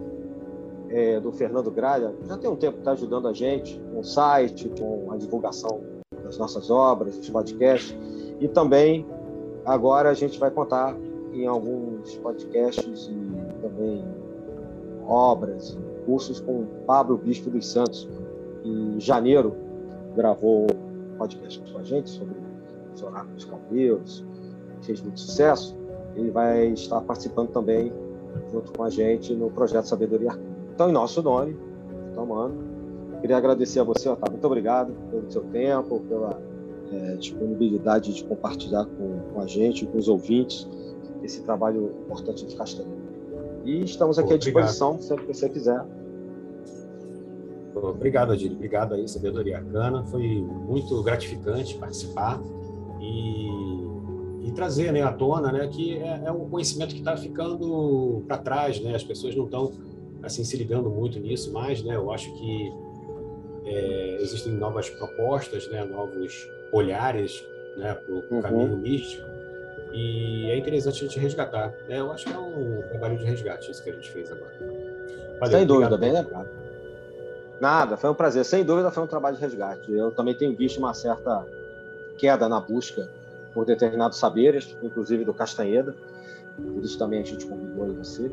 é, do Fernando Gralha, já tem um tempo que está ajudando a gente com o site, com a divulgação das nossas obras, dos podcasts, e também agora a gente vai contar em alguns podcasts e também obras, cursos com Pablo Bispo dos Santos. Em janeiro, gravou um podcast com a gente sobre os oráculos caldeus, fez muito sucesso. Ele vai estar participando também, junto com a gente, no projeto Sabedoria. Então, em nosso nome, tomando, queria agradecer a você, Otávio. Muito obrigado pelo seu tempo, pela é, disponibilidade de compartilhar com, com a gente, com os ouvintes, esse trabalho importante de Castanha. E estamos aqui Pô, à disposição, sempre que você quiser. Obrigado, Adílio. Obrigado aí, Sabedoria Arcana. Foi muito gratificante participar e, e trazer né, à tona né, que é, é um conhecimento que está ficando para trás. Né? As pessoas não estão assim, se ligando muito nisso mais. Né? Eu acho que é, existem novas propostas, né, novos olhares né, para o uhum. caminho místico e é interessante a gente resgatar. Né? Eu acho que é um trabalho de resgate isso que a gente fez agora. Valeu, Sem dúvida, bem lembrado. Nada, foi um prazer. Sem dúvida foi um trabalho de resgate. Eu também tenho visto uma certa queda na busca por determinados saberes, inclusive do Castanheda. Por isso também a gente convidou você.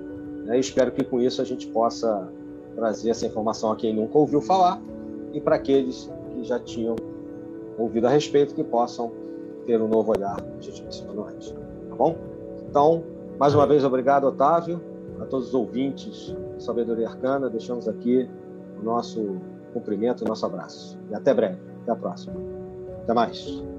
Né? E espero que com isso a gente possa trazer essa informação a quem nunca ouviu falar e para aqueles que já tinham ouvido a respeito que possam ter um novo olhar, mencionou antes. Tá bom? Então, mais uma vez, obrigado, Otávio, a todos os ouvintes de Sabedoria Arcana. Deixamos aqui o nosso cumprimento, o nosso abraço. E até breve. Até a próxima. Até mais.